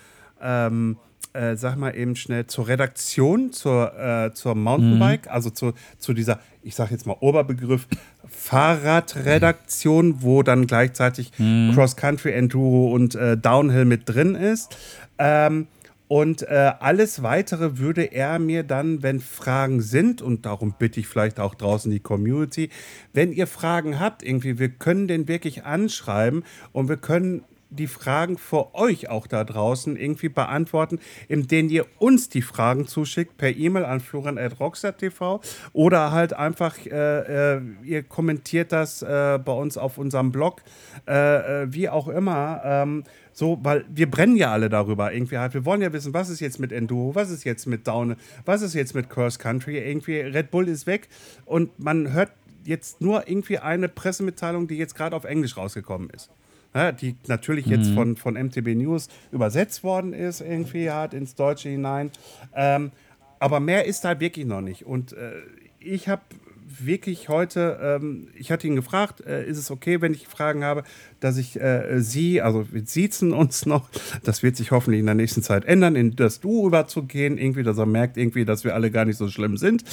[SPEAKER 1] ähm, äh, sag mal eben schnell, zur Redaktion, zur, äh, zur Mountainbike, mhm. also zu, zu dieser, ich sag jetzt mal Oberbegriff, Fahrradredaktion, wo dann gleichzeitig mhm. Cross-Country, Enduro und äh, Downhill mit drin ist. Ähm, und äh, alles weitere würde er mir dann, wenn Fragen sind, und darum bitte ich vielleicht auch draußen die Community, wenn ihr Fragen habt, irgendwie, wir können den wirklich anschreiben und wir können die Fragen für euch auch da draußen irgendwie beantworten, indem ihr uns die Fragen zuschickt per E-Mail an florian.rockstar.tv oder halt einfach, äh, äh, ihr kommentiert das äh, bei uns auf unserem Blog, äh, äh, wie auch immer. Ähm, so, weil wir brennen ja alle darüber irgendwie halt. Wir wollen ja wissen, was ist jetzt mit Enduro, was ist jetzt mit Down, was ist jetzt mit Curse Country. Irgendwie Red Bull ist weg und man hört jetzt nur irgendwie eine Pressemitteilung, die jetzt gerade auf Englisch rausgekommen ist ja, die natürlich jetzt mhm. von, von MTB News übersetzt worden ist, irgendwie halt ins Deutsche hinein. Ähm, aber mehr ist da wirklich noch nicht. Und äh, ich habe wirklich heute, ähm, ich hatte ihn gefragt, äh, ist es okay, wenn ich Fragen habe, dass ich äh, Sie, also wir siezen uns [LAUGHS] noch, das wird sich hoffentlich in der nächsten Zeit ändern, in das Du überzugehen, irgendwie, dass er merkt irgendwie, dass wir alle gar nicht so schlimm sind,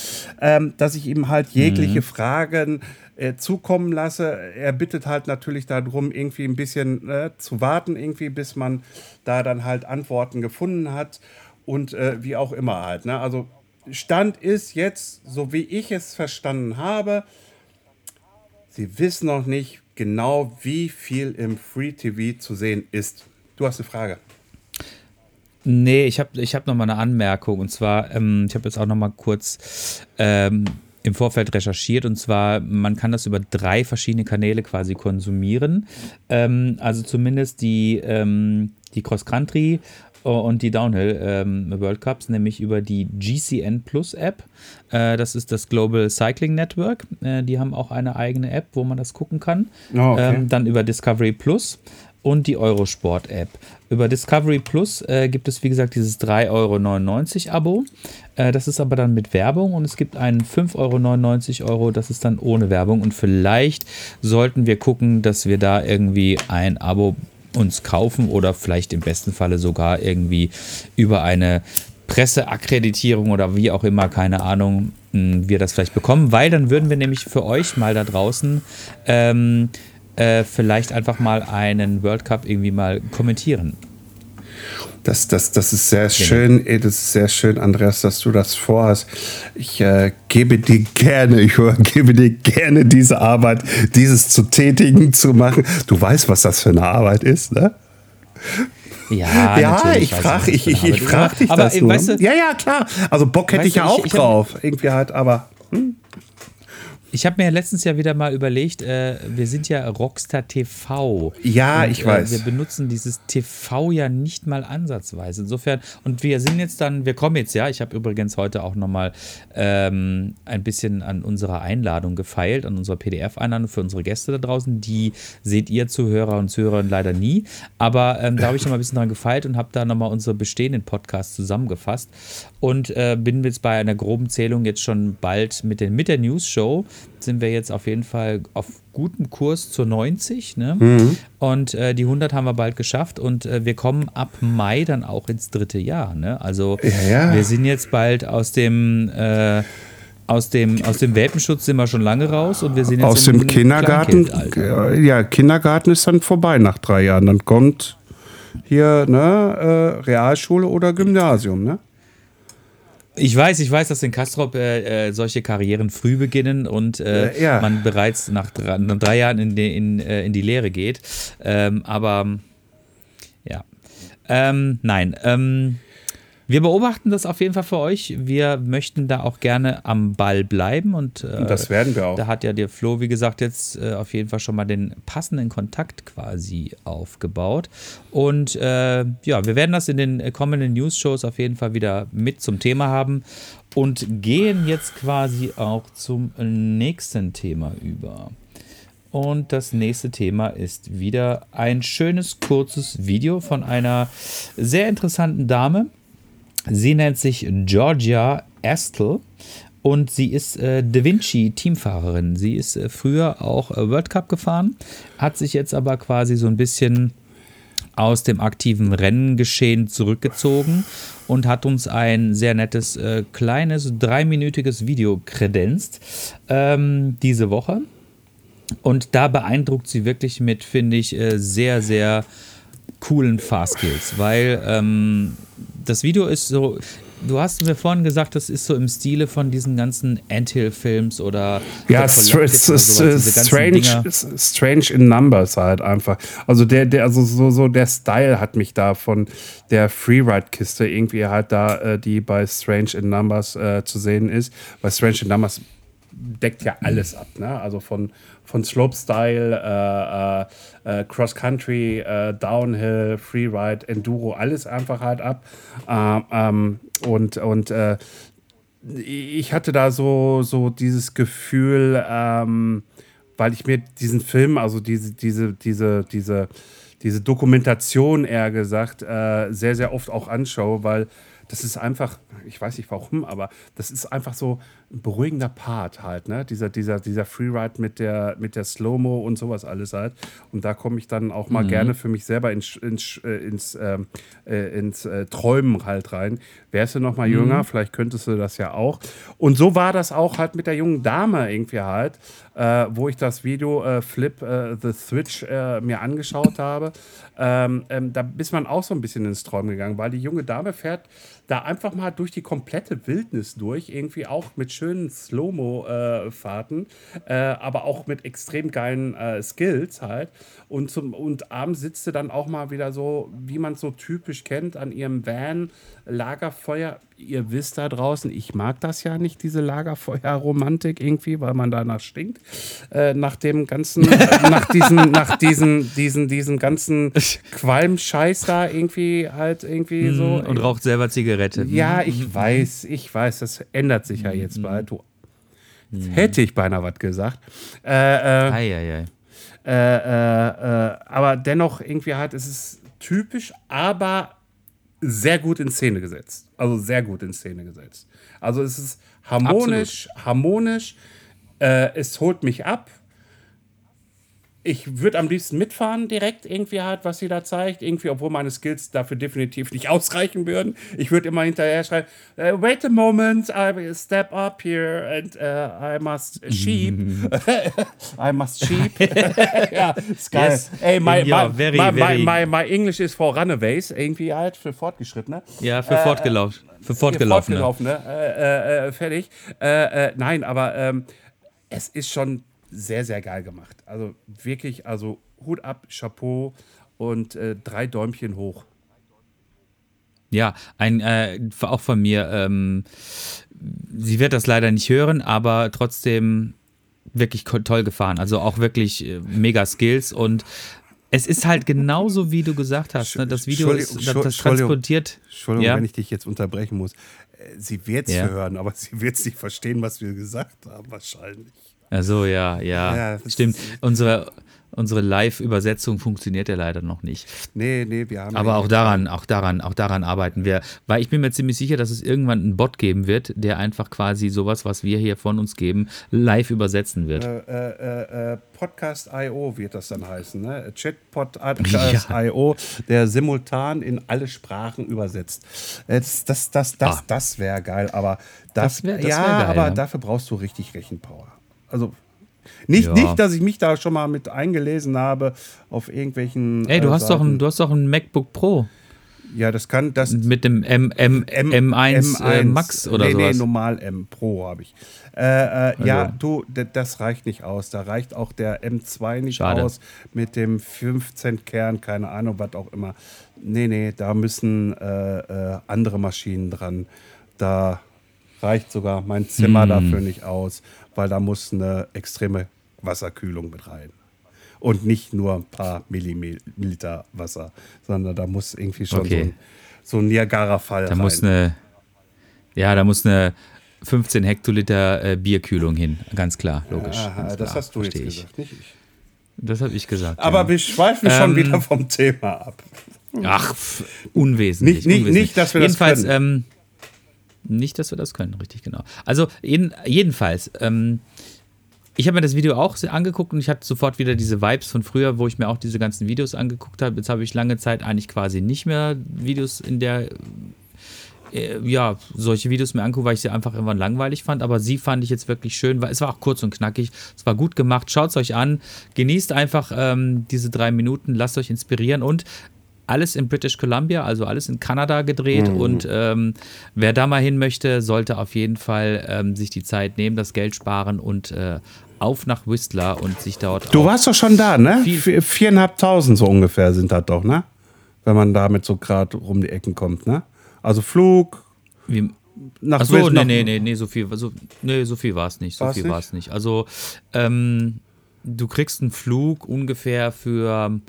[SPEAKER 1] ähm, dass ich ihm halt jegliche mhm. Fragen äh, zukommen lasse. Er bittet halt natürlich darum, irgendwie ein bisschen äh, zu warten, irgendwie, bis man da dann halt Antworten gefunden hat und äh, wie auch immer halt. Ne? Also Stand ist jetzt, so wie ich es verstanden habe, sie wissen noch nicht genau, wie viel im Free TV zu sehen ist. Du hast eine Frage.
[SPEAKER 2] Nee, ich habe ich hab noch mal eine Anmerkung. Und zwar, ähm, ich habe jetzt auch noch mal kurz ähm, im Vorfeld recherchiert. Und zwar, man kann das über drei verschiedene Kanäle quasi konsumieren. Ähm, also zumindest die, ähm, die Cross-Country und die Downhill ähm, World Cups, nämlich über die GCN Plus App. Äh, das ist das Global Cycling Network. Äh, die haben auch eine eigene App, wo man das gucken kann. Oh, okay. ähm, dann über Discovery Plus und die Eurosport App. Über Discovery Plus äh, gibt es, wie gesagt, dieses 3,99 Euro Abo. Äh, das ist aber dann mit Werbung und es gibt einen 5,99 Euro, Euro, das ist dann ohne Werbung. Und vielleicht sollten wir gucken, dass wir da irgendwie ein Abo uns kaufen oder vielleicht im besten Falle sogar irgendwie über eine Presseakkreditierung oder wie auch immer, keine Ahnung, wir das vielleicht bekommen, weil dann würden wir nämlich für euch mal da draußen ähm, äh, vielleicht einfach mal einen World Cup irgendwie mal kommentieren.
[SPEAKER 1] Das, das, das ist sehr genau. schön, das ist sehr schön, Andreas, dass du das vorhast. Ich äh, gebe dir gerne, ich gebe dir gerne diese Arbeit, dieses zu tätigen, zu machen. Du weißt, was das für eine Arbeit ist, ne?
[SPEAKER 2] Ja,
[SPEAKER 1] ja ich frage ich, ich, ich frag dich aber, das nur. Weißt du, ja, ja, klar. Also Bock hätte ich ja auch ich, ich drauf. Irgendwie halt, aber. Hm?
[SPEAKER 2] Ich habe mir letztens ja wieder mal überlegt, äh, wir sind ja Rockstar TV.
[SPEAKER 1] Ja, und, ich weiß.
[SPEAKER 2] Äh, wir benutzen dieses TV ja nicht mal ansatzweise. Insofern, und wir sind jetzt dann, wir kommen jetzt ja, ich habe übrigens heute auch nochmal ähm, ein bisschen an unserer Einladung gefeilt, an unserer PDF-Einladung für unsere Gäste da draußen. Die seht ihr Zuhörer und Zuhörer leider nie. Aber ähm, da habe ich nochmal ein bisschen dran gefeilt und habe da nochmal unsere bestehenden Podcasts zusammengefasst und äh, bin jetzt bei einer groben Zählung jetzt schon bald mit, den, mit der News-Show sind wir jetzt auf jeden Fall auf gutem Kurs zur 90. Ne? Mhm. Und äh, die 100 haben wir bald geschafft und äh, wir kommen ab Mai dann auch ins dritte Jahr. Ne? Also ja, ja. wir sind jetzt bald aus dem... Äh, aus dem, aus dem Welpenschutz sind wir schon lange raus und wir sind jetzt
[SPEAKER 1] aus dem Kindergarten. Ja, Kindergarten ist dann vorbei nach drei Jahren. Dann kommt hier ne, äh, Realschule oder Gymnasium, ne?
[SPEAKER 2] Ich weiß, ich weiß, dass in Kastrop äh, äh, solche Karrieren früh beginnen und äh, ja. man bereits nach drei, nach drei Jahren in die, in, äh, in die Lehre geht. Ähm, aber ja. Ähm, nein. Ähm, wir beobachten das auf jeden Fall für euch. Wir möchten da auch gerne am Ball bleiben und
[SPEAKER 1] äh, das werden wir auch.
[SPEAKER 2] Da hat ja der Flo, wie gesagt, jetzt äh, auf jeden Fall schon mal den passenden Kontakt quasi aufgebaut. Und äh, ja, wir werden das in den kommenden News-Shows auf jeden Fall wieder mit zum Thema haben und gehen jetzt quasi auch zum nächsten Thema über. Und das nächste Thema ist wieder ein schönes, kurzes Video von einer sehr interessanten Dame. Sie nennt sich Georgia Astle und sie ist äh, Da Vinci Teamfahrerin. Sie ist äh, früher auch äh, World Cup gefahren, hat sich jetzt aber quasi so ein bisschen aus dem aktiven Rennengeschehen zurückgezogen und hat uns ein sehr nettes, äh, kleines, dreiminütiges Video kredenzt ähm, diese Woche. Und da beeindruckt sie wirklich mit, finde ich, äh, sehr, sehr coolen Fahrskills, weil ähm, das Video ist so, du hast mir vorhin gesagt, das ist so im Stile von diesen ganzen Anthill-Films oder.
[SPEAKER 1] Ja, str sowas, strange, strange in Numbers halt einfach. Also der, der, also so, so der Style hat mich da von der Freeride-Kiste irgendwie halt da, äh, die bei Strange in Numbers äh, zu sehen ist. Bei Strange in Numbers deckt ja alles ab, ne? Also von, von Slopestyle, äh, äh, äh, Cross Country, äh, Downhill, Freeride, Enduro, alles einfach halt ab. Ähm, ähm, und und äh, ich hatte da so, so dieses Gefühl, ähm, weil ich mir diesen Film, also diese, diese, diese, diese, diese Dokumentation eher gesagt, äh, sehr, sehr oft auch anschaue, weil das ist einfach, ich weiß nicht warum, aber das ist einfach so ein beruhigender Part halt, ne? Dieser, dieser, dieser Freeride mit der, mit der Slow-Mo und sowas alles halt. Und da komme ich dann auch mal mhm. gerne für mich selber ins, ins, äh, ins, ähm, äh, ins äh, Träumen halt rein. Wärst du noch mal mhm. jünger, vielleicht könntest du das ja auch. Und so war das auch halt mit der jungen Dame irgendwie halt, äh, wo ich das Video äh, Flip äh, the Switch mir angeschaut habe. Ähm, ähm, da ist man auch so ein bisschen ins Träumen gegangen, weil die junge Dame fährt da einfach mal durch die komplette Wildnis durch, irgendwie auch mit schönen Slow-Mo-Fahrten, äh, äh, aber auch mit extrem geilen äh, Skills halt. Und, zum, und abends sitzt sie dann auch mal wieder so, wie man es so typisch kennt, an ihrem Van, Lagerfeuer. Ihr wisst da draußen, ich mag das ja nicht, diese Lagerfeuer-Romantik irgendwie, weil man danach stinkt. Äh, nach dem ganzen, [LAUGHS] nach diesen, nach diesen, diesen, diesen ganzen Qualmscheiß da irgendwie halt irgendwie so.
[SPEAKER 2] Und raucht selber Zigarette.
[SPEAKER 1] Ja, ich weiß, ich weiß, das ändert sich ja jetzt bald. Du, hätte ich beinahe was gesagt. Äh, äh, ei, ei, ei. Äh, äh, äh, aber dennoch irgendwie halt, es ist typisch, aber sehr gut in Szene gesetzt. Also sehr gut in Szene gesetzt. Also es ist harmonisch, Absolut. harmonisch. Äh, es holt mich ab ich würde am liebsten mitfahren direkt irgendwie halt, was sie da zeigt. Irgendwie, obwohl meine Skills dafür definitiv nicht ausreichen würden. Ich würde immer hinterher schreiben, wait a moment, I step up here and uh, I must sheep. [LAUGHS] I must sheep. [LAUGHS] ja, ist geil. Yes. Ey, my, my, very, my, very. My, my, English is for runaways. Irgendwie halt für Fortgeschrittene.
[SPEAKER 2] Ja, für äh, Fortgelaufene. Für Fortgelaufene.
[SPEAKER 1] Fortgelaufene. Äh, äh, fertig. Äh, nein, aber ähm, es ist schon sehr, sehr geil gemacht. Also wirklich, also Hut ab, Chapeau und äh, drei Däumchen hoch.
[SPEAKER 2] Ja, ein, äh, auch von mir. Ähm, sie wird das leider nicht hören, aber trotzdem wirklich toll gefahren. Also auch wirklich äh, mega Skills und es ist halt genauso, wie du gesagt hast. Ne? Das Video ist das, das transportiert.
[SPEAKER 1] Entschuldigung, ja? wenn ich dich jetzt unterbrechen muss. Äh, sie wird es ja. hören, aber sie wird es nicht verstehen, was wir gesagt haben, wahrscheinlich.
[SPEAKER 2] Ach so, ja, ja. ja Stimmt. Unsere, unsere Live-Übersetzung funktioniert ja leider noch nicht.
[SPEAKER 1] Nee, nee, wir haben.
[SPEAKER 2] Aber auch daran, auch daran, auch daran arbeiten wir. Weil ich bin mir ziemlich sicher, dass es irgendwann einen Bot geben wird, der einfach quasi sowas, was wir hier von uns geben, live übersetzen wird. Äh,
[SPEAKER 1] äh, äh, Podcast.io wird das dann heißen, ne? Chatpod.io, [LAUGHS] ja. der simultan in alle Sprachen übersetzt. Das, das, das, das, ah. das wäre geil, aber das, das wär, ja, geil, aber ja. dafür brauchst du richtig Rechenpower. Also nicht, ja. nicht, dass ich mich da schon mal mit eingelesen habe auf irgendwelchen.
[SPEAKER 2] Ey, du äh, hast doch ein, du hast doch ein MacBook Pro.
[SPEAKER 1] Ja, das kann das
[SPEAKER 2] mit dem M, M, M, M1, M1 äh, Max oder nee, sowas.
[SPEAKER 1] Nee, normal M Pro habe ich. Äh, äh, also. Ja, du, das reicht nicht aus. Da reicht auch der M2 nicht Schade. aus mit dem 15 Kern, keine Ahnung, was auch immer. Nee, nee, da müssen äh, äh andere Maschinen dran. Da reicht sogar mein Zimmer mm. dafür nicht aus weil da muss eine extreme Wasserkühlung mit rein. Und nicht nur ein paar Milliliter Wasser, sondern da muss irgendwie schon okay. so ein, so Niagara-Fall
[SPEAKER 2] rein. Da muss eine, ja, da muss eine 15 Hektoliter äh, Bierkühlung hin, ganz klar, logisch. Ja,
[SPEAKER 1] ganz
[SPEAKER 2] das
[SPEAKER 1] klar, hast du jetzt gesagt, nicht ich.
[SPEAKER 2] Das habe ich gesagt.
[SPEAKER 1] Aber
[SPEAKER 2] ja.
[SPEAKER 1] wir schweifen schon
[SPEAKER 2] Ähm,
[SPEAKER 1] wieder vom Thema ab.
[SPEAKER 2] Ach, unwesentlich.
[SPEAKER 1] Nicht- nicht-
[SPEAKER 2] unwesentlich.
[SPEAKER 1] nicht, dass wir das
[SPEAKER 2] jedenfalls,
[SPEAKER 1] können.
[SPEAKER 2] Ähm, nicht, dass wir das können, richtig, genau. Also, jeden, jedenfalls, ähm, ich habe mir das Video auch angeguckt und ich hatte sofort wieder diese Vibes von früher, wo ich mir auch diese ganzen Videos angeguckt habe. Jetzt habe ich lange Zeit eigentlich quasi nicht mehr Videos in der, äh, ja, solche Videos mir angucke, weil ich sie einfach irgendwann langweilig fand. Aber sie fand ich jetzt wirklich schön, weil es war auch kurz und knackig. Es war gut gemacht. Schaut es euch an. Genießt einfach ähm, diese drei Minuten. Lasst euch inspirieren und alles in British Columbia, also alles in Kanada gedreht. Und ähm, wer da mal hin möchte, sollte auf jeden Fall ähm, sich die Zeit nehmen, das Geld sparen und äh, auf nach Whistler und sich dort
[SPEAKER 1] Du warst doch schon da, ne? Viereinhalbtausend so ungefähr sind das doch, ne? Wenn man damit so gerade rum die Ecken kommt, ne? Also Flug
[SPEAKER 2] Wie,
[SPEAKER 1] nach
[SPEAKER 2] Ach so,
[SPEAKER 1] West-
[SPEAKER 2] nee, nee, nee, nee, so viel, so, nee, so viel war es nicht. So
[SPEAKER 1] War's
[SPEAKER 2] viel war es nicht. Also, ähm, du kriegst einen Flug ungefähr für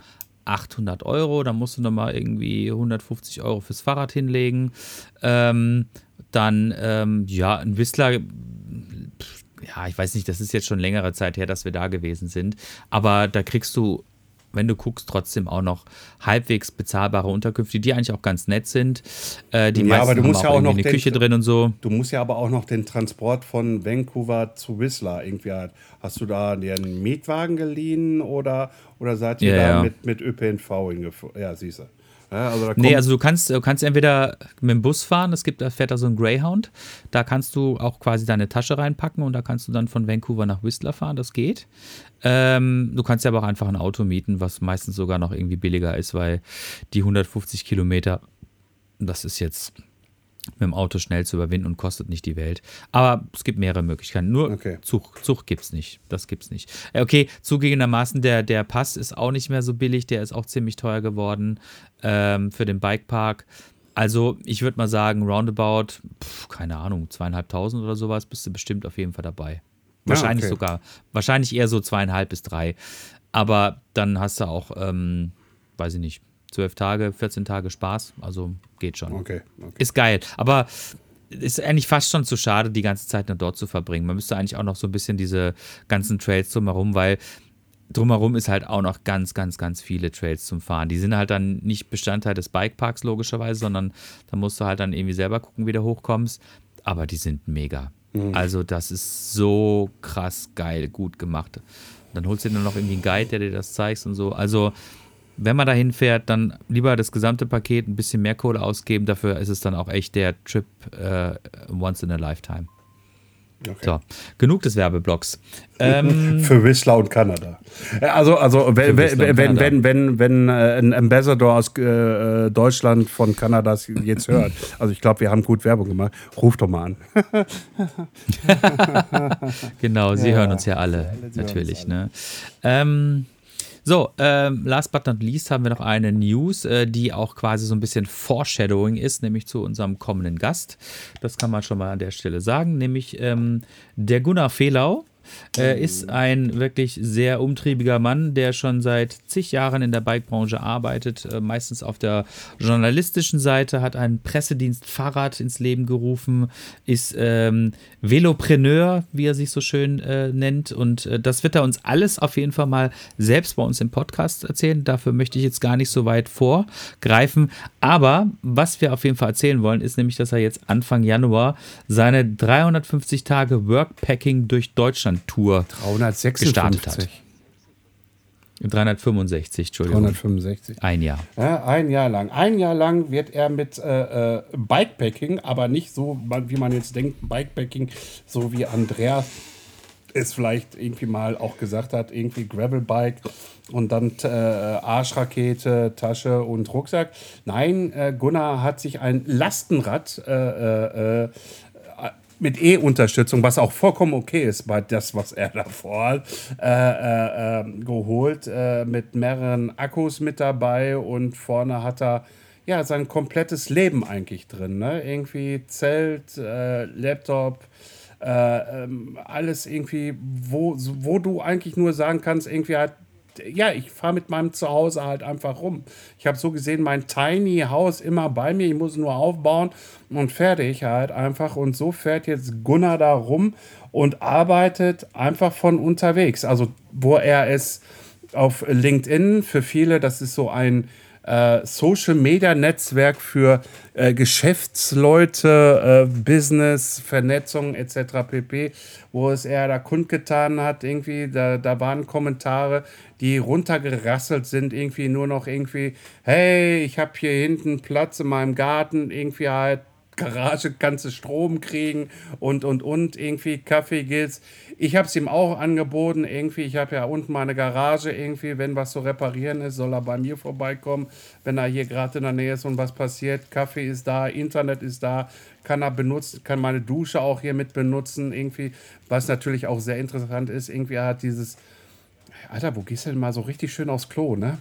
[SPEAKER 2] 800 Euro, dann musst du nochmal irgendwie 150 Euro fürs Fahrrad hinlegen. Ähm, dann, ähm, ja, ein Whistler, ja, ich weiß nicht, das ist jetzt schon längere Zeit her, dass wir da gewesen sind, aber da kriegst du wenn du guckst, trotzdem auch noch halbwegs bezahlbare Unterkünfte, die eigentlich auch ganz nett sind. Äh, die
[SPEAKER 1] Ja,
[SPEAKER 2] meisten
[SPEAKER 1] aber du
[SPEAKER 2] haben
[SPEAKER 1] musst
[SPEAKER 2] auch
[SPEAKER 1] ja auch
[SPEAKER 2] irgendwie
[SPEAKER 1] noch
[SPEAKER 2] eine
[SPEAKER 1] den-
[SPEAKER 2] Küche drin und so.
[SPEAKER 1] Du musst ja aber auch noch den Transport von Vancouver zu Whistler irgendwie halt. Hast du da einen Mietwagen geliehen oder, oder seid ihr
[SPEAKER 2] Ja,
[SPEAKER 1] da
[SPEAKER 2] ja.
[SPEAKER 1] mit, mit ÖPNV hingefahren? Ja, siehst du. Ja, also
[SPEAKER 2] Nee, also du kannst, du kannst entweder mit dem Bus fahren, es gibt, da fährt da so ein Greyhound, da kannst du auch quasi deine Tasche reinpacken und da kannst du dann von Vancouver nach Whistler fahren, das geht. Ähm, du kannst ja aber auch einfach ein Auto mieten, was meistens sogar noch irgendwie billiger ist, weil die 150 Kilometer, das ist jetzt mit dem Auto schnell zu überwinden und kostet nicht die Welt. Aber es gibt mehrere Möglichkeiten. Nur
[SPEAKER 1] Okay.
[SPEAKER 2] Zug, Zug gibt es nicht. Das gibt's nicht. Äh, Okay, zugegebenermaßen, der, der Pass ist auch nicht mehr so billig, der ist auch ziemlich teuer geworden ähm, für den Bikepark. Also, ich würde mal sagen, roundabout, pf, keine Ahnung, zweieinhalbtausend oder sowas, bist du bestimmt auf jeden Fall dabei. Wahrscheinlich
[SPEAKER 1] okay.
[SPEAKER 2] sogar, wahrscheinlich eher so zweieinhalb bis drei. Aber dann hast du auch, ähm, weiß ich nicht, zwölf Tage, 14 Tage Spaß. Also geht schon.
[SPEAKER 1] Okay, okay.
[SPEAKER 2] Ist geil. Aber ist eigentlich fast schon zu schade, die ganze Zeit nur dort zu verbringen. Man müsste eigentlich auch noch so ein bisschen diese ganzen Trails drumherum, weil drumherum ist halt auch noch ganz, ganz, ganz viele Trails zum Fahren. Die sind halt dann nicht Bestandteil des Bikeparks logischerweise, sondern da musst du halt dann irgendwie selber gucken, wie du hochkommst. Aber die sind mega. Also das ist so krass geil, gut gemacht. Dann holst du dir nur noch irgendwie einen Guide, der dir das zeigt und so. Also wenn man dahin fährt, dann lieber das gesamte Paket, ein bisschen mehr Kohle ausgeben. Dafür ist es dann auch echt der Trip äh, once in a lifetime.
[SPEAKER 1] okay.
[SPEAKER 2] So, genug des Werbeblocks. Ähm, [LAUGHS]
[SPEAKER 1] Für Whistler und Kanada. Also, also wenn, wenn, wenn, wenn, wenn, wenn ein Ambassador aus äh, äh, Deutschland von Kanada jetzt hört, also ich glaube, wir haben gut Werbung gemacht, ruf doch mal an. [LAUGHS]
[SPEAKER 2] genau, Sie
[SPEAKER 1] Ja,
[SPEAKER 2] hören uns ja alle, natürlich.
[SPEAKER 1] alle.
[SPEAKER 2] Ne? Ähm, so, ähm, last but not least haben wir noch eine News, äh, die auch quasi so ein bisschen Foreshadowing ist, nämlich zu unserem kommenden Gast. Das kann man schon mal an der Stelle sagen, nämlich ähm, der Gunnar Fehlau. Äh, ist ein wirklich sehr umtriebiger Mann, der schon seit zig Jahren in der Bikebranche arbeitet, äh, meistens auf der journalistischen Seite, hat einen Pressedienst Fahrrad ins Leben gerufen, ist ähm, Velopreneur, wie er sich so schön äh, nennt. Und äh, das wird er uns alles auf jeden Fall mal selbst bei uns im Podcast erzählen. Dafür möchte ich jetzt gar nicht so weit vorgreifen. Aber was wir auf jeden Fall erzählen wollen, ist nämlich, dass er jetzt Anfang Januar seine 350 Tage Workpacking durch Deutschland Tour
[SPEAKER 1] 356.
[SPEAKER 2] Gestartet hat. 365, Entschuldigung.
[SPEAKER 1] 365.
[SPEAKER 2] Ein Jahr.
[SPEAKER 1] Ja, ein Jahr lang. Ein Jahr lang wird er mit äh, äh, Bikepacking, aber nicht so, wie man jetzt denkt, Bikepacking, so wie Andreas es vielleicht irgendwie mal auch gesagt hat, irgendwie Gravelbike und dann äh, Arschrakete, Tasche und Rucksack. Nein, äh, Gunnar hat sich ein Lastenrad äh, äh, äh, mit E-Unterstützung, was auch vollkommen okay ist bei das, was er davor hat, äh, äh, äh, geholt, äh, mit mehreren Akkus mit dabei und vorne hat er ja sein komplettes Leben eigentlich drin. Ne? Irgendwie Zelt, äh, Laptop, äh, ähm, alles irgendwie, wo, wo du eigentlich nur sagen kannst, irgendwie halt, ja, ich fahre mit meinem Zuhause halt einfach rum. Ich habe so gesehen mein Tiny House immer bei mir, ich muss nur aufbauen und fertig halt einfach. Und so fährt jetzt Gunnar da rum und arbeitet einfach von unterwegs. Also, wo er es auf LinkedIn für viele, das ist so ein äh, Social Media Netzwerk für äh, Geschäftsleute, äh, Business, Vernetzung etc. pp, wo es er da kundgetan hat, irgendwie, da, da waren Kommentare, die runtergerasselt sind, irgendwie nur noch irgendwie, hey, ich habe hier hinten Platz in meinem Garten, irgendwie halt Garage kannst du Strom kriegen und und und irgendwie Kaffee geht's. Ich habe es ihm auch angeboten, irgendwie, ich habe ja unten meine Garage, irgendwie, wenn was zu reparieren ist, soll er bei mir vorbeikommen, wenn er hier gerade in der Nähe ist und was passiert. Kaffee ist da, Internet ist da, kann er benutzen, kann meine Dusche auch hier mit benutzen, irgendwie, was natürlich auch sehr interessant ist, irgendwie er hat dieses Alter, wo gehst du denn mal so richtig schön aufs Klo, ne?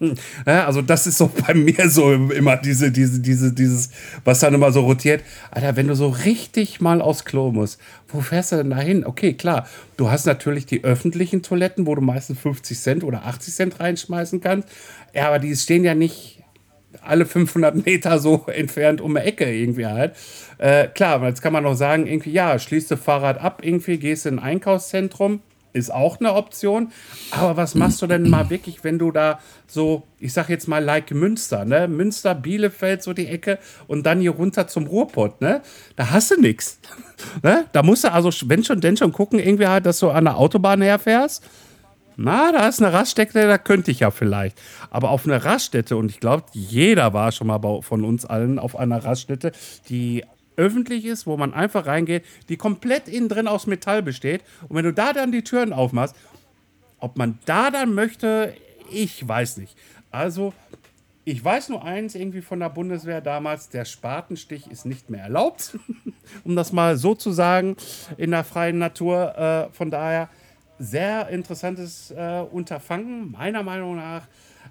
[SPEAKER 1] [LAUGHS] also das ist so bei mir so immer diese, diese, diese, dieses, was dann immer so rotiert. Alter, wenn du so richtig mal aufs Klo musst, wo fährst du denn da hin? Okay, klar, du hast natürlich die öffentlichen Toiletten, wo du meistens 50 Cent oder 80 Cent reinschmeißen kannst. Ja, aber die stehen ja nicht alle 500 Meter so [LAUGHS] entfernt um die Ecke irgendwie halt. Äh, klar, jetzt kann man noch sagen, irgendwie, ja, schließt das Fahrrad ab, irgendwie gehst in ein Einkaufszentrum, ist auch eine Option. Aber was machst du denn mal wirklich, wenn du da so, ich sag jetzt mal, like Münster, ne? Münster, Bielefeld, so die Ecke und dann hier runter zum Ruhrpott, ne? Da hast du nichts. [LAUGHS] Ne? Da musst du also, wenn schon, denn schon gucken, irgendwie halt, dass du an der Autobahn herfährst. Na, da ist eine Raststätte, da könnte ich ja vielleicht. Aber auf einer Raststätte, und ich glaube, jeder war schon mal von uns allen auf einer Raststätte, die öffentlich ist, wo man einfach reingeht, die komplett innen drin aus Metall besteht. Und wenn du da dann die Türen aufmachst, ob man da dann möchte, ich weiß nicht. Also, ich weiß nur eins irgendwie von der Bundeswehr damals, der Spatenstich ist nicht mehr erlaubt, [LAUGHS] um das mal so zu sagen, in der freien Natur. Äh, von daher sehr interessantes äh, Unterfangen, meiner Meinung nach.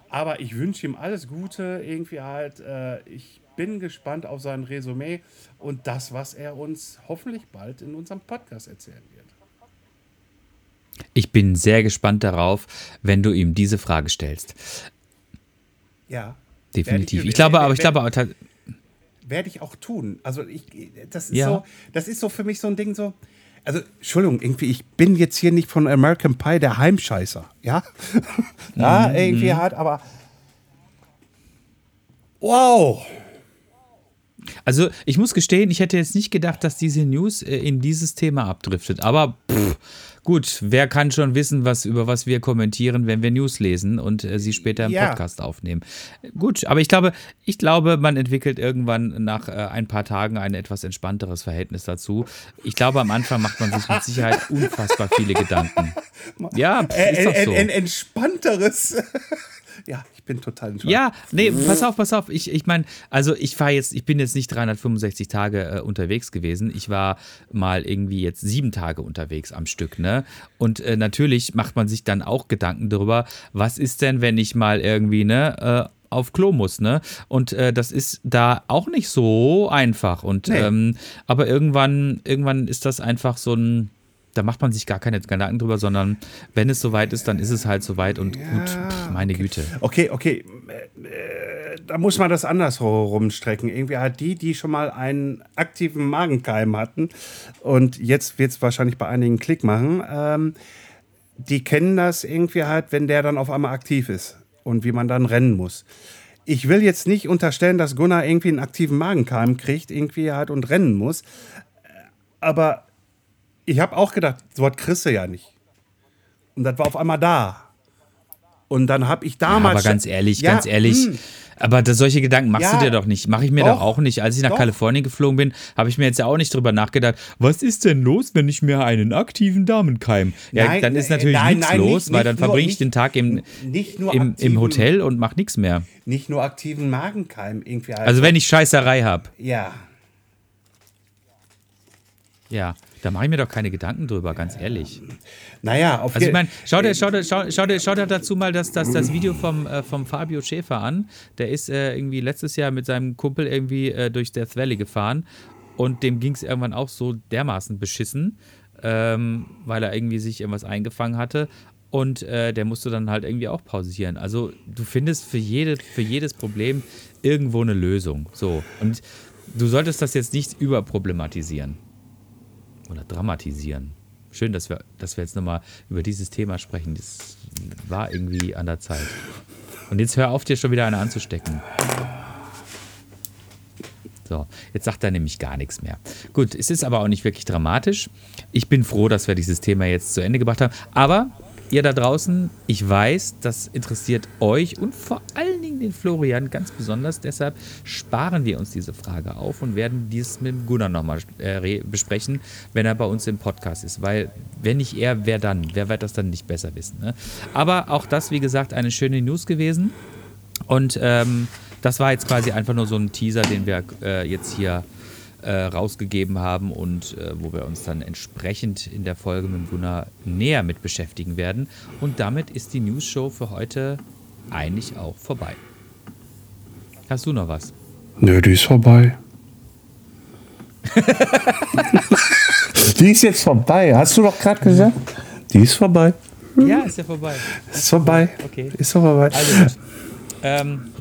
[SPEAKER 1] Aber ich wünsche ihm alles Gute, irgendwie halt. Äh, ich bin gespannt auf sein Resümee und das, was er uns hoffentlich bald in unserem Podcast erzählen wird.
[SPEAKER 2] Ich bin sehr gespannt darauf, wenn du ihm diese Frage stellst.
[SPEAKER 1] Ja.
[SPEAKER 2] Definitiv. Ich, ich, glaube, aber ich glaube aber
[SPEAKER 1] werde ich auch tun. Also ich, das ist ja. so, das ist so für mich so ein Ding so. Also, Entschuldigung, irgendwie, ich bin jetzt hier nicht von American Pie der Heimscheißer, ja? [LAUGHS] ja, mhm. irgendwie hart, aber wow,
[SPEAKER 2] also ich muss gestehen, ich hätte jetzt nicht gedacht, dass diese News äh, in dieses Thema abdriftet. Aber pff, gut, wer kann schon wissen, was über was wir kommentieren, wenn wir News lesen und äh, sie später im ja. Podcast aufnehmen. Gut, aber ich glaube, ich glaube, man entwickelt irgendwann nach äh, ein paar Tagen ein etwas entspannteres Verhältnis dazu. Ich glaube, am Anfang macht man sich mit Sicherheit [LAUGHS] unfassbar viele Gedanken. Ja,
[SPEAKER 1] ist doch so. Ein entspannteres. Ja, ich bin total
[SPEAKER 2] entspannt. Ja, nee, pass auf, pass auf. Ich, ich meine, also ich war jetzt, ich bin jetzt nicht 365 Tage äh, unterwegs gewesen. Ich war mal irgendwie jetzt sieben Tage unterwegs am Stück, ne? Und äh, natürlich macht man sich dann auch Gedanken darüber, was ist denn, wenn ich mal irgendwie, ne, äh, auf Klo muss, ne? Und äh, das ist da auch nicht so einfach. Und nee. ähm, aber irgendwann, irgendwann ist das einfach so ein da macht man sich gar keine Gedanken drüber, sondern wenn es soweit ist, dann ist es halt soweit und ja, gut, pff, meine
[SPEAKER 1] okay.
[SPEAKER 2] Güte.
[SPEAKER 1] Okay, okay. Äh, da muss man das andersrum strecken. Irgendwie halt die, die schon mal einen aktiven Magenkeim hatten und jetzt wird es wahrscheinlich bei einigen Klick machen, ähm, die kennen das irgendwie halt, wenn der dann auf einmal aktiv ist und wie man dann rennen muss. Ich will jetzt nicht unterstellen, dass Gunnar irgendwie einen aktiven Magenkeim kriegt, irgendwie halt und rennen muss. Aber ich habe auch gedacht, so was kriegst du ja nicht. Und das war auf einmal da. Und dann habe ich damals. Ja,
[SPEAKER 2] aber ganz ehrlich, ja, ganz ehrlich. Mh. Hm. Aber das, solche Gedanken machst ja, du dir doch nicht. Mache ich mir doch, doch, auch nicht. Als ich nach doch. Kalifornien geflogen bin, habe ich mir jetzt ja auch nicht drüber nachgedacht, was ist denn los, wenn ich mir einen aktiven Damenkeim? Ja, nein, dann ist natürlich nein, nichts nein, los, nicht, weil dann verbringe ich den Tag im, im, aktiven, im Hotel und mache nichts mehr.
[SPEAKER 1] Nicht nur aktiven Magenkeim irgendwie.
[SPEAKER 2] Also, also wenn ich Scheißerei habe.
[SPEAKER 1] Ja.
[SPEAKER 2] Ja. Da mache ich mir doch keine Gedanken drüber, ganz ehrlich.
[SPEAKER 1] Naja, auf
[SPEAKER 2] Also ich meine, schau dir, schau, dir, schau, schau, dir, schau dir dazu mal das, das, das Video vom, äh, vom Fabio Schäfer an. Der ist äh, irgendwie letztes Jahr mit seinem Kumpel irgendwie äh, durch Death Valley gefahren und dem ging es irgendwann auch so dermaßen beschissen, ähm, weil er irgendwie sich irgendwas eingefangen hatte. Und äh, der musste dann halt irgendwie auch pausieren. Also du findest für, jede, für jedes Problem irgendwo eine Lösung. So. Und du solltest das jetzt nicht überproblematisieren oder dramatisieren. Schön, dass wir, dass wir jetzt nochmal über dieses Thema sprechen. Das war irgendwie an der Zeit. Und jetzt hör auf, dir schon wieder eine anzustecken. So, jetzt sagt er nämlich gar nichts mehr. Gut, es ist aber auch nicht wirklich dramatisch. Ich bin froh, dass wir dieses Thema jetzt zu Ende gebracht haben. Aber ihr da draußen, ich weiß, das interessiert euch und vor allen Dingen den Florian ganz besonders. Deshalb sparen wir uns diese Frage auf und werden dies mit Gunnar nochmal äh, besprechen, wenn er bei uns im Podcast ist. Weil, wenn nicht er, wer dann? Wer wird das dann nicht besser wissen? Ne? Aber auch das, wie gesagt, eine schöne News gewesen. Und ähm, das war jetzt quasi einfach nur so ein Teaser, den wir äh, jetzt hier äh, rausgegeben haben und äh, wo wir uns dann entsprechend in der Folge mit Gunnar näher mit beschäftigen werden. Und damit ist die News-Show für heute eigentlich auch vorbei. Hast du noch was?
[SPEAKER 1] Nö, die ist vorbei. [LAUGHS] die ist jetzt vorbei. Hast du doch gerade gesagt? Die ist vorbei.
[SPEAKER 2] Ja, ist ja vorbei.
[SPEAKER 1] Ist vorbei.
[SPEAKER 2] Okay.
[SPEAKER 1] Ist vorbei.
[SPEAKER 2] Also, ähm,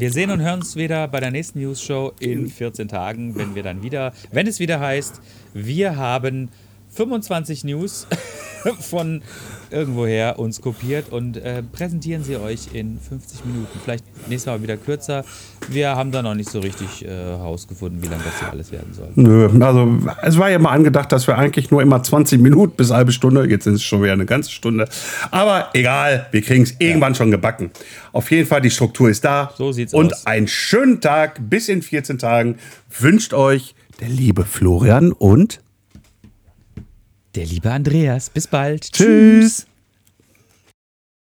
[SPEAKER 2] wir sehen und hören uns wieder bei der nächsten News Show in 14 Tagen, wenn wir dann wieder, wenn es wieder heißt, wir haben 25 News [LAUGHS] von irgendwoher uns kopiert und äh, präsentieren sie euch in 50 Minuten. Vielleicht nächstes Mal wieder kürzer. Wir haben da noch nicht so richtig äh, herausgefunden, wie lange das hier alles werden soll.
[SPEAKER 1] Nö, also es war ja mal angedacht, dass wir eigentlich nur immer 20 Minuten bis halbe Stunde, jetzt ist es schon wieder eine ganze Stunde. Aber egal, wir kriegen es irgendwann schon gebacken. Auf jeden Fall, die Struktur ist da.
[SPEAKER 2] So sieht's
[SPEAKER 1] und
[SPEAKER 2] aus.
[SPEAKER 1] einen schönen Tag bis in 14 Tagen wünscht euch der liebe Florian und
[SPEAKER 2] Der liebe Andreas. Bis bald.
[SPEAKER 1] Tschüss.